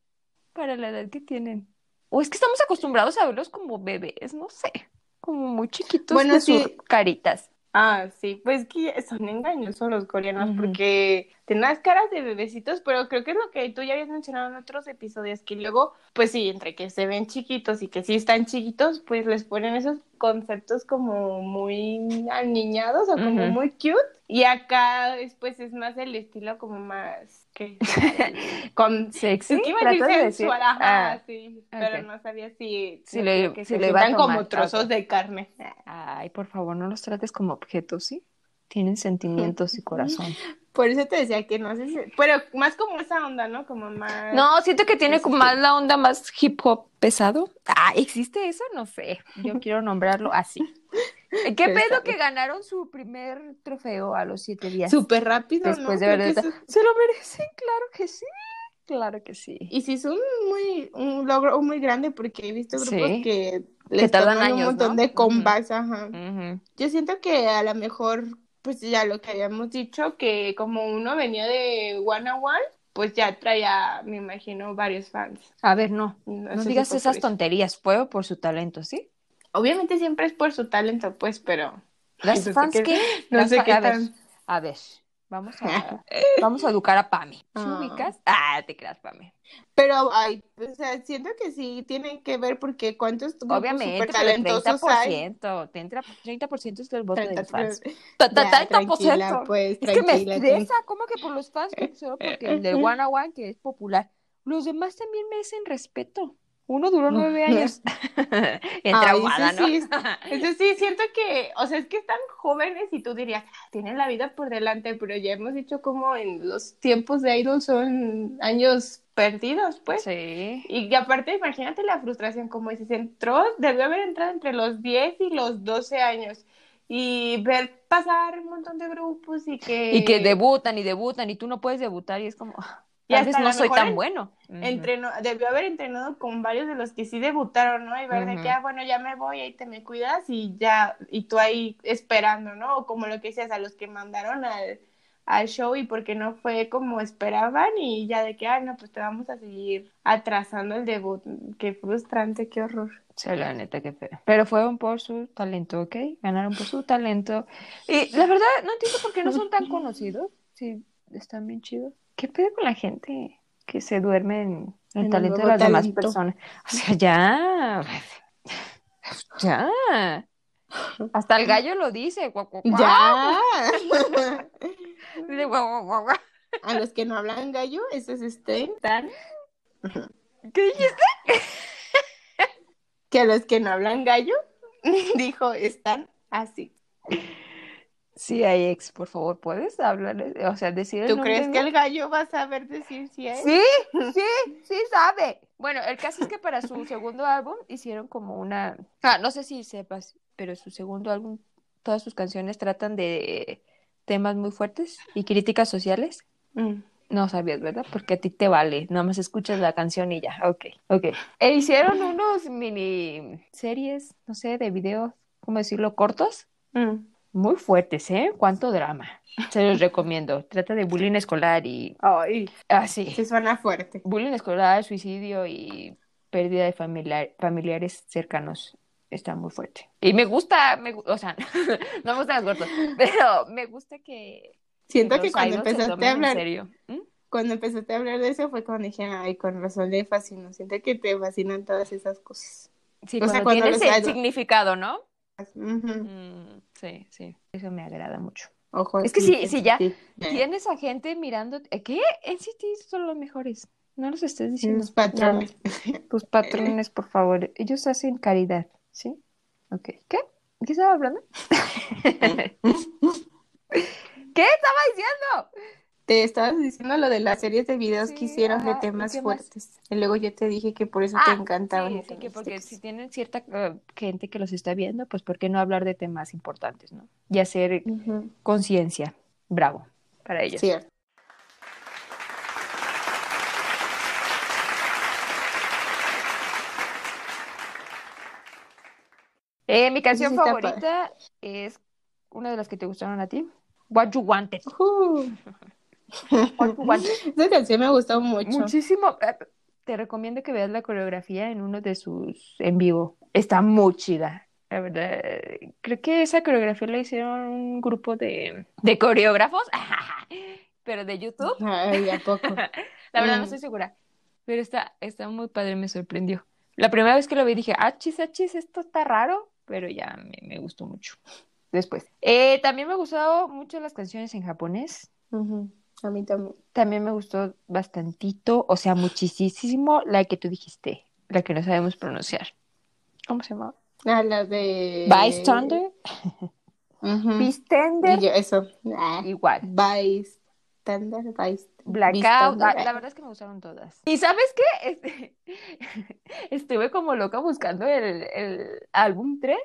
Para la edad que tienen. O es que estamos acostumbrados a verlos como bebés, no sé. Como muy chiquitos Bueno, sus sí. caritas. Ah, sí, pues que son engañosos los coreanos porque tienen las caras de bebecitos, pero creo que es lo que tú ya habías mencionado en otros episodios, que luego, pues sí, entre que se ven chiquitos y que sí están chiquitos, pues les ponen esos conceptos como muy aniñados o como muy cute. Y acá después es más el estilo como más que con Sexy, es que iba a decir de ajá, Ah, sí, pero no sabía si, Si le- que si se le iba a sientan como trozos de carne. Ay, por favor, no los trates como objetos, ¿sí? Tienen sentimientos y corazón. Por eso te decía que no sé si, pero más como esa onda, ¿no? Como más No, siento que tiene como más la onda más hip hop pesado. Ah, ¿existe eso? No sé. Yo quiero nombrarlo así. ¿Qué pedo que ganaron su primer trofeo a los siete días? súper rápido, Después ¿no? de haber que eso- ¿Se lo merecen? Claro que sí. Claro que sí. Y sí es un muy un logro muy grande porque he visto grupos Sí. que les tardan toman un años, montón ¿no? de combats, ajá. Ujú. Yo siento que a lo mejor, pues ya lo que habíamos dicho, que como uno venía de One on One, pues ya traía, me imagino, varios fans. A ver, no. No, No digas esas eso. tonterías. Fue por su talento, ¿sí? Obviamente siempre es por su talento, pues, pero Las No fans que... no las sé fa- qué a ver, tan- a ver. Vamos a, vamos a educar a Pami. ¿Sí Ah. ubicas? Ah, te creas, Pami. Pero, ay, o sea, siento que sí tienen que ver porque cuántos Obviamente, súper pero talentosos hay. 30%, 30%, 30% es del voto de los 30%. fans. Ya, 30%. tranquila, pues, Es que me estresa, ¿cómo que por los fans? Solo porque el del One on One, que es popular. Los demás también merecen respeto. Uno duró nueve años. en Ay, traumada, eso ¿no? sí, Eso sí, siento que, o sea, es que están jóvenes y tú dirías, "Ah, tienen la vida por delante, pero ya hemos dicho como en los tiempos de idol son años perdidos, pues. Sí. Y aparte, imagínate la frustración, como dices, entró, debió haber entrado entre los 10 y los 12 años. Y ver pasar un montón de grupos y que... Y que debutan y debutan y tú no puedes debutar y es como, "Ah, Y a no lo soy tan en- bueno. Entrenó, debió haber entrenado con varios de los que sí debutaron, ¿no? Y ver de que, ah, bueno, ya me voy, ahí te me cuidas y ya, y tú ahí esperando, ¿no? O como lo que decías, a los que mandaron al, al show y porque no fue como esperaban y ya de que, ah, no, pues te vamos a seguir atrasando el debut. Qué frustrante, qué horror. Sí, la neta, qué feo. Pero fueron por su talento, ¿ok? Ganaron por su talento. Y la verdad, no entiendo por qué no son tan conocidos. Sí, están bien chidos. ¿Qué pedo con la gente que se duerme en el En el talento de las demás personas? O sea, ya. Ya. Hasta el gallo lo dice. guau, guau, guau. ¡Ya! Dice, guau, guau, guau, guau. a los que no hablan gallo, esos estén tan... ¿Qué dijiste? Que a los que no hablan gallo, dijo, están así. Sí, ex, por favor, ¿puedes hablar? O sea, decir ¿Tú crees que el gallo va a saber decir si es? Sí, sí, sí sabe. Bueno, el caso es que para su segundo álbum hicieron como una, ah, no sé si sepas, pero su segundo álbum, todas sus canciones tratan de temas muy fuertes y críticas sociales. Mm. No sabías, ¿verdad? Porque a ti te vale, nada más escuchas la canción y ya, ok, ok. E hicieron unos mini series, no sé, de videos, ¿cómo decirlo? Cortos, Mm. Muy fuertes, ¿eh? Cuánto drama. Se los recomiendo. Trata de bullying escolar y Ay, así. sí suena fuerte. Bullying escolar, suicidio y pérdida de familiar- familiares cercanos está muy fuerte. Y me gusta, me, o sea, no me gustan los cortos, pero me gusta que, Siento que cuando se empezaste a en hablar, serio. ¿Mm? cuando empezaste a hablar de eso fue cuando dije, ay, con razón le fascinó. Siento que te fascinan todas esas cosas. Sí, O sea, cuando cuando tiene los ese idols- significado, ¿no? Mm, sí, sí, eso me agrada mucho. Ojo, Es que sí, sí, sí, ya. sí. Tienes a gente mirando, ¿qué? NCT son los mejores. No los estés diciendo. Los patrones. No, tus patrones, por favor. Ellos hacen caridad, ¿sí? Ok. ¿Qué? ¿Qué estaba hablando? ¿Qué estaba diciendo? Te estabas diciendo lo de las series de videos Sí, que hicieron ajá, de temas fuertes. Y luego yo te dije que por eso te encantaban. sí, que porque si tienen cierta eh, gente que los está viendo, pues ¿por qué no hablar de temas importantes, no? Y hacer conciencia. Bravo para ellos. Cierto. Eh, mi canción favorita es una de las que te gustaron a ti. What You Wanted. Ujú. What You Wanted. Esa canción me gustó mucho. Muchísimo. Eh, Te recomiendo que veas la coreografía en uno de sus en vivo. Está muy chida. La verdad, creo que esa coreografía la hicieron un grupo de, de coreógrafos, pero de YouTube. Ay, ¿a poco? La verdad no Mm. estoy segura, pero está, está muy padre, me sorprendió. La primera vez que lo vi dije, ah, chis, ah, chis, esto está raro, pero ya me, me gustó mucho. Después. Eh, también me gustaron mucho las canciones en japonés. A mí también. También me gustó bastantito, o sea, muchísimo la que tú dijiste, la que no sabemos pronunciar. ¿Cómo se llama? Ah, la de... Bystander. Ujú. Bystander. Y yo, eso. Ah, Igual. Bystander, byst- Blackout. Bystander. Ah, la verdad es que me gustaron todas. ¿Y sabes qué? Este, estuve como loca buscando el, el álbum 3,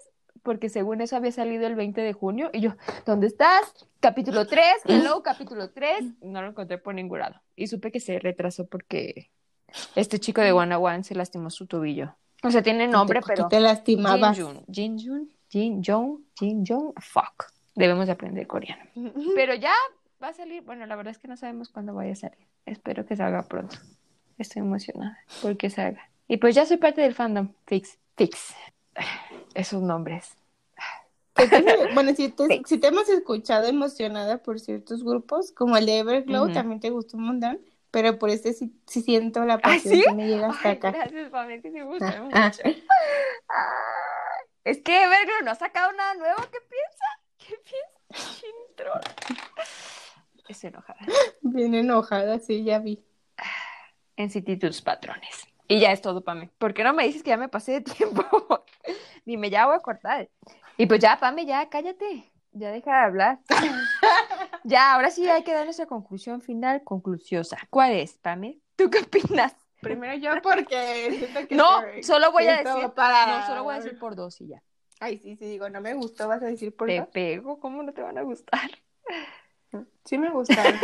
porque según eso había salido el 20 de junio. Y yo, ¿dónde estás? Capítulo 3, hello, capítulo 3. No lo encontré por ningún lado. Y supe que se retrasó porque este chico de One One se lastimó su tobillo. O sea, tiene nombre, Te- pero. Te lastimabas. Jin Jin, Jin Jin Jong, Jin Jong, fuck. Debemos de aprender coreano. Pero ya va a salir, bueno, la verdad es que no sabemos cuándo vaya a salir. Espero que salga pronto. Estoy emocionada porque salga. Y pues ya soy parte del fandom. Fix, fix. Esos nombres. Bueno, si te, Sí. si te hemos escuchado emocionada por ciertos grupos, como el de Everglow, también te gustó un montón, pero por este sí, sí siento la ¿Ah, pasión sí? que me llega hasta Ay, acá. gracias, Pamela, que sí me gusta Ah, mucho. ah. Ay, es que Everglow no ha sacado nada nuevo. ¿Qué piensa? ¿Qué piensa? Estoy enojada. Bien enojada, sí, ya vi. En City tus patrones. Y ya es todo para mí. ¿Por qué no me dices que ya me pasé de tiempo? Dime, ya voy a cortar. Y pues ya, Pame, ya cállate. Ya deja de hablar. ya, ahora sí hay que dar nuestra conclusión final, conclusiosa. ¿Cuál es, Pame? ¿Tú qué opinas? Primero yo porque siento que No, se- solo voy a decir. para- No, solo voy a decir por dos y ya. Ay, sí, sí, digo, no me gustó, vas a decir por Te dos. pego, ¿cómo no te van a gustar? Sí me gustaron.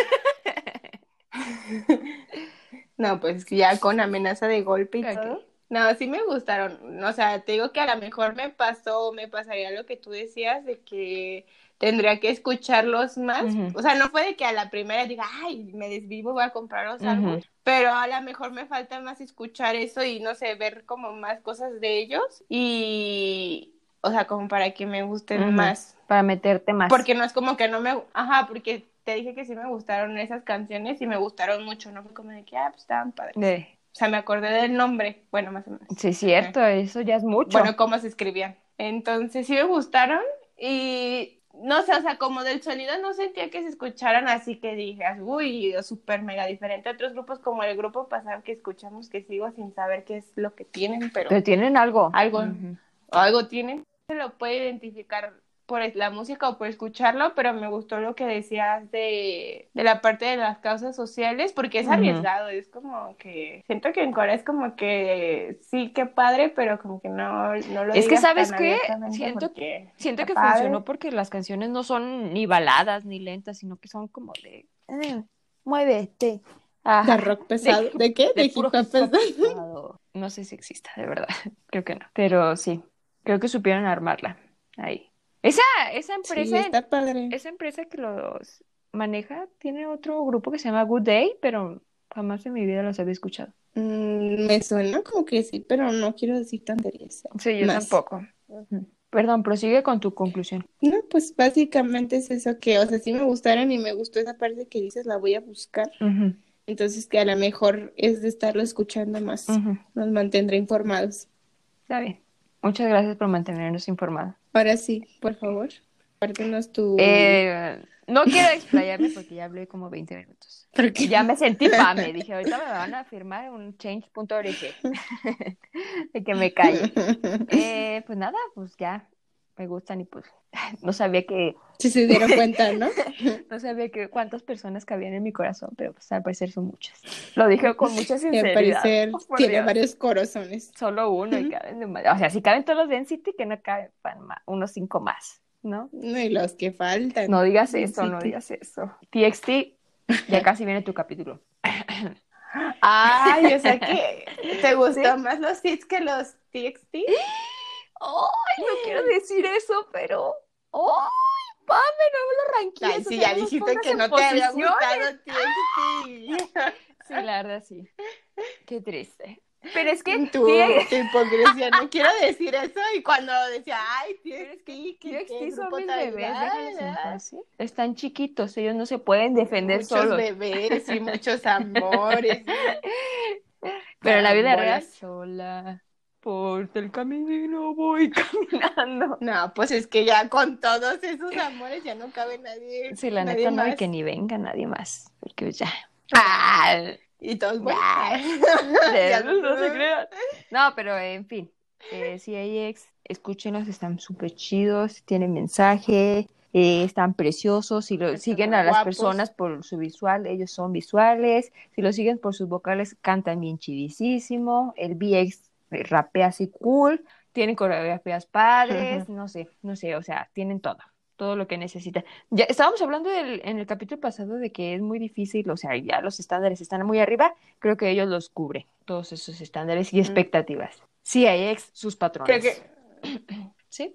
No, pues ya con amenaza de golpe y todo. No, sí me gustaron. O sea, te digo que a lo mejor me pasó, me pasaría lo que tú decías de que tendría que escucharlos más. O sea, no fue de que a la primera diga, ay, me desvivo, voy a comprar los álbumes. Ujú. Pero a lo mejor me falta más escuchar eso y no sé, ver como más cosas de ellos. Y, o sea, como para que me gusten más. Para meterte más. Porque no es como que no me, ajá, porque te dije que sí me gustaron esas canciones y me gustaron mucho, no fue como de que, ah, pues estaban padres. De- O sea, me acordé del nombre, bueno, más o menos. Sí, es cierto, eso ya es mucho. Bueno, cómo se escribían. Entonces sí me gustaron y no sé, o sea, como del sonido no sentía que se escucharan así que dije, uy, súper mega diferente a otros grupos como el grupo pasado que escuchamos que sigo sin saber qué es lo que tienen, pero Pero tienen algo. Algo. Algo tienen. Se lo puede identificar por la música o por escucharlo, pero me gustó lo que decías de, de la parte de las causas sociales, porque es Ujú. arriesgado, es como que siento que en Corea es como que sí, qué padre, pero como que no, no lo Es que, ¿sabes tan qué? abiertamente Siento- Siento que padre. funcionó porque las canciones no son ni baladas ni lentas, sino que son como de eh, muévete. De rock pesado, ¿de, qué? De, de hip puro hop pesado. pesado. No sé si exista, de verdad. Creo que no. Pero sí, creo que supieron armarla ahí. Esa, esa Sí, empresa, está padre. esa empresa que los maneja tiene otro grupo que se llama Good Day, pero jamás en mi vida los había escuchado. Mm, me suena como que sí, pero no quiero decir tonterías. Sí, yo Más. tampoco. Perdón, prosigue con tu conclusión. No, pues básicamente es eso que, o sea, sí me gustaron y me gustó esa parte que dices, la voy a buscar. Entonces, que a lo mejor es de estarlo escuchando más. Nos mantendrá informados. Está bien. Muchas gracias por mantenernos informados. Ahora sí, por favor, compártenos tu... Eh, no quiero explayarme porque ya hablé como 20 minutos. Porque Ya me sentí pame. Dije, ahorita me van a firmar un change.org. De que me calle. Eh, pues nada, pues ya me gustan y pues no sabía que Si se dieron cuenta, ¿no? no sabía que cuántas personas cabían en mi corazón, pero pues al parecer son muchas. Lo dije con mucha Y al sinceridad. parecer tiene Dios. varios corazones. Solo uno y caben de más. O sea, si caben todos los de NCT, que no caben ma- unos cinco más, ¿no? No, y los que faltan. No digas eso, no digas eso. TXT, ya casi viene tu capítulo. Ay, o sea que te gustó más los hits que los TXT. ¡Ay! No quiero decir eso, pero. ¡Ay! Pame, no me lo ranquees. Ay, sí, ya dijiste que no te había gustado TXT. Sí, la verdad, sí. Qué triste. Pero es que. Tu, hipocresía, no quiero decir eso. Y cuando decía, ay, TXT, que TXT son mis bebés, déjalos en grande". paz, ¿sí? Están chiquitos, ellos no se pueden defender Muchos solos. bebés y muchos amores. Pero la vida real, sola. Por el camino voy caminando. No, pues es que ya con todos esos amores ya no cabe nadie. Sí, la nadie neta no, y más. que ni venga nadie más. Porque ya. ¡Ah! Y todos, bueno. Ya no se crean. No, pero en fin. Eh, CIX, escúchenlos, están súper chidos, tienen mensaje, eh, están preciosos. Si lo Están siguen a las guapos. personas por su visual, ellos son visuales. Si lo siguen por sus vocales, cantan bien chidísimo. El eh, rapea así cool. Tienen coreografías padres, no sé, no sé, o sea, tienen todo, todo lo que necesitan. Ya estábamos hablando del- en el capítulo pasado de que es muy difícil, o sea, ya los estándares están muy arriba, creo que ellos los cubren, todos esos estándares y expectativas. Sí, hay ex sus patrones. Creo que, Sí.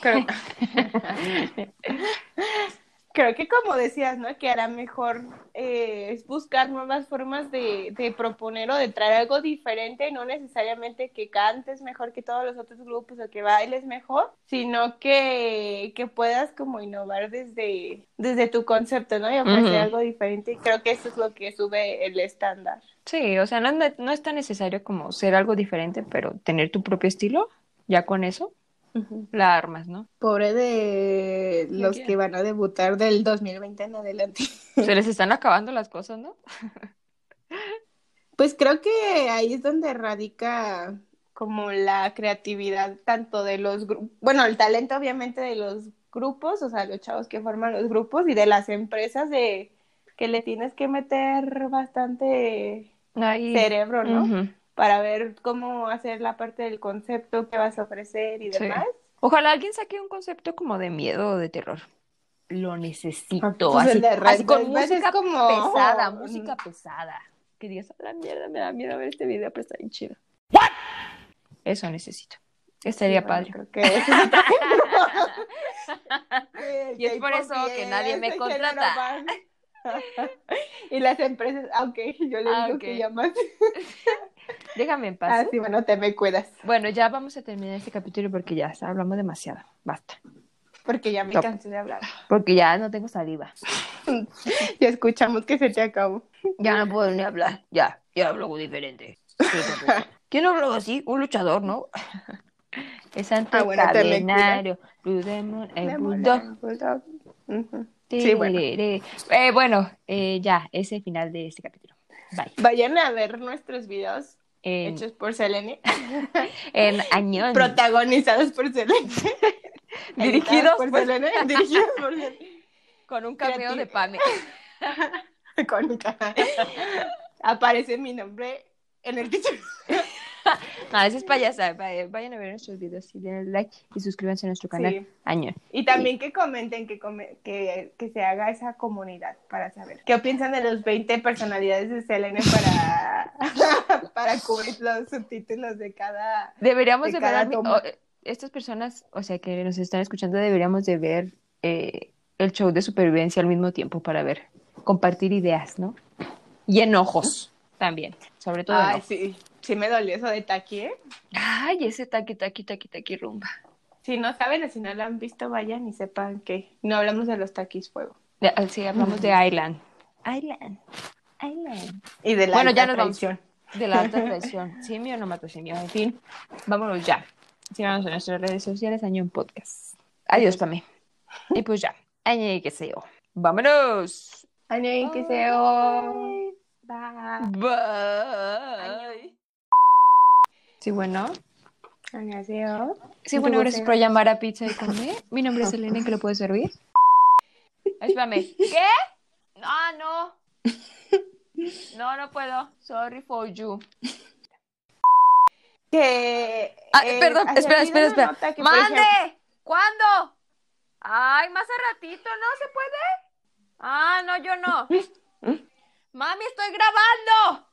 creo, creo que como decías, ¿no? Que hará mejor eh, es buscar nuevas formas de, de proponer o de traer algo diferente, no necesariamente que cantes mejor que todos los otros grupos o que bailes mejor, sino que, que puedas como innovar desde, desde tu concepto, ¿no? Y ofrecer algo diferente. Y creo que eso es lo que sube el estándar. Sí, o sea, no, no es tan necesario como ser algo diferente, pero tener tu propio estilo, ya con eso la armas, ¿no? Pobre de los que van a debutar del 2020 en adelante. Se les están acabando las cosas, ¿no? Pues creo que ahí es donde radica como la creatividad tanto de los grupos, bueno, el talento obviamente de los grupos, o sea, los chavos que forman los grupos y de las empresas de que le tienes que meter bastante Ahí. cerebro, ¿no? Ujú. Para ver cómo hacer la parte del concepto que vas a ofrecer y Sí. demás. Ojalá alguien saque un concepto como de miedo o de terror. Lo necesito. Pues así, de así con Red Velvet es música como- pesada, música pesada. Que digas, a la mierda, me da miedo ver este video, pero está bien chido. Eso necesito. Estaría Sí, bueno, padre. creo que otro Y es por eso que nadie me contrata. y las empresas, aunque yo le Ah, digo ok. que llamas. Déjame en paz. Ah, sí, bueno, te me cuidas. Bueno, ya vamos a terminar este capítulo porque ya hablamos demasiado. Basta. Porque ya me Top. cansé de hablar. Porque ya no tengo saliva. Ya escuchamos que se te acabó. Ya no puedo ni hablar. Ya, ya hablo diferente. ¿Quién habló así? Un luchador, ¿no? Es Santo Ah, bueno. Blue Demon, el Bulldog. Bulldog. Ujú. Sí, bueno. Eh, bueno, eh, ya, es el final de este capítulo. Bye. Vayan a ver nuestros videos En, hechos por Selene, en Añón. protagonizados por Selene. Dirigidos por por- Selene. Dirigidos por Selene. Con un cameo de. Pame. Con cara. Aparece mi nombre en el título. No, eso es payasa. Vay- Vayan a ver nuestros videos y denle like y suscríbanse a nuestro canal. Sí. Añón. Y también que comenten, que, come- que, que se haga esa comunidad para saber qué piensan de los 20 personalidades de Selene para, para cubrir los subtítulos de cada... Deberíamos de de, cada ver, toma. eh, estas personas, o sea, que nos están escuchando, deberíamos de ver eh, el show de supervivencia al mismo tiempo para ver, compartir ideas, ¿no? Y enojos también, sobre todo Ay, enojos. sí, sí me dolió eso de Taki, ¿eh? Ay, ese taqui, taqui, taqui, taqui, rumba. Si no saben o si no lo han visto, vayan y sepan que no hablamos de los taquis fuego. De- sí, hablamos de Island. Island. Island. Y de la Bueno, ya alta vamos. traición. De la alta traición. Simio no mato simio. En fin, vámonos ya. Síganos en nuestras redes sociales, Año en Podcast. Adiós, Pame. Y pues ya. Año que seo. ¡Vámonos! Año que seo. Bye. Bye. Sí, bueno. Año seo. Sí, bueno, gracias por llamar a Pizza y Comer. Mi nombre es Elena, ¿en qué le puedo servir? Espérame. ¿Qué? Ah, no. No, no puedo. Sorry for you. Que. Ah, eh, perdón, espera, espera, espera. ¡Mande! ejemplo- ¿Cuándo? Ay, más a ratito, ¿no se puede? Ah, no, yo no. Mami, estoy grabando.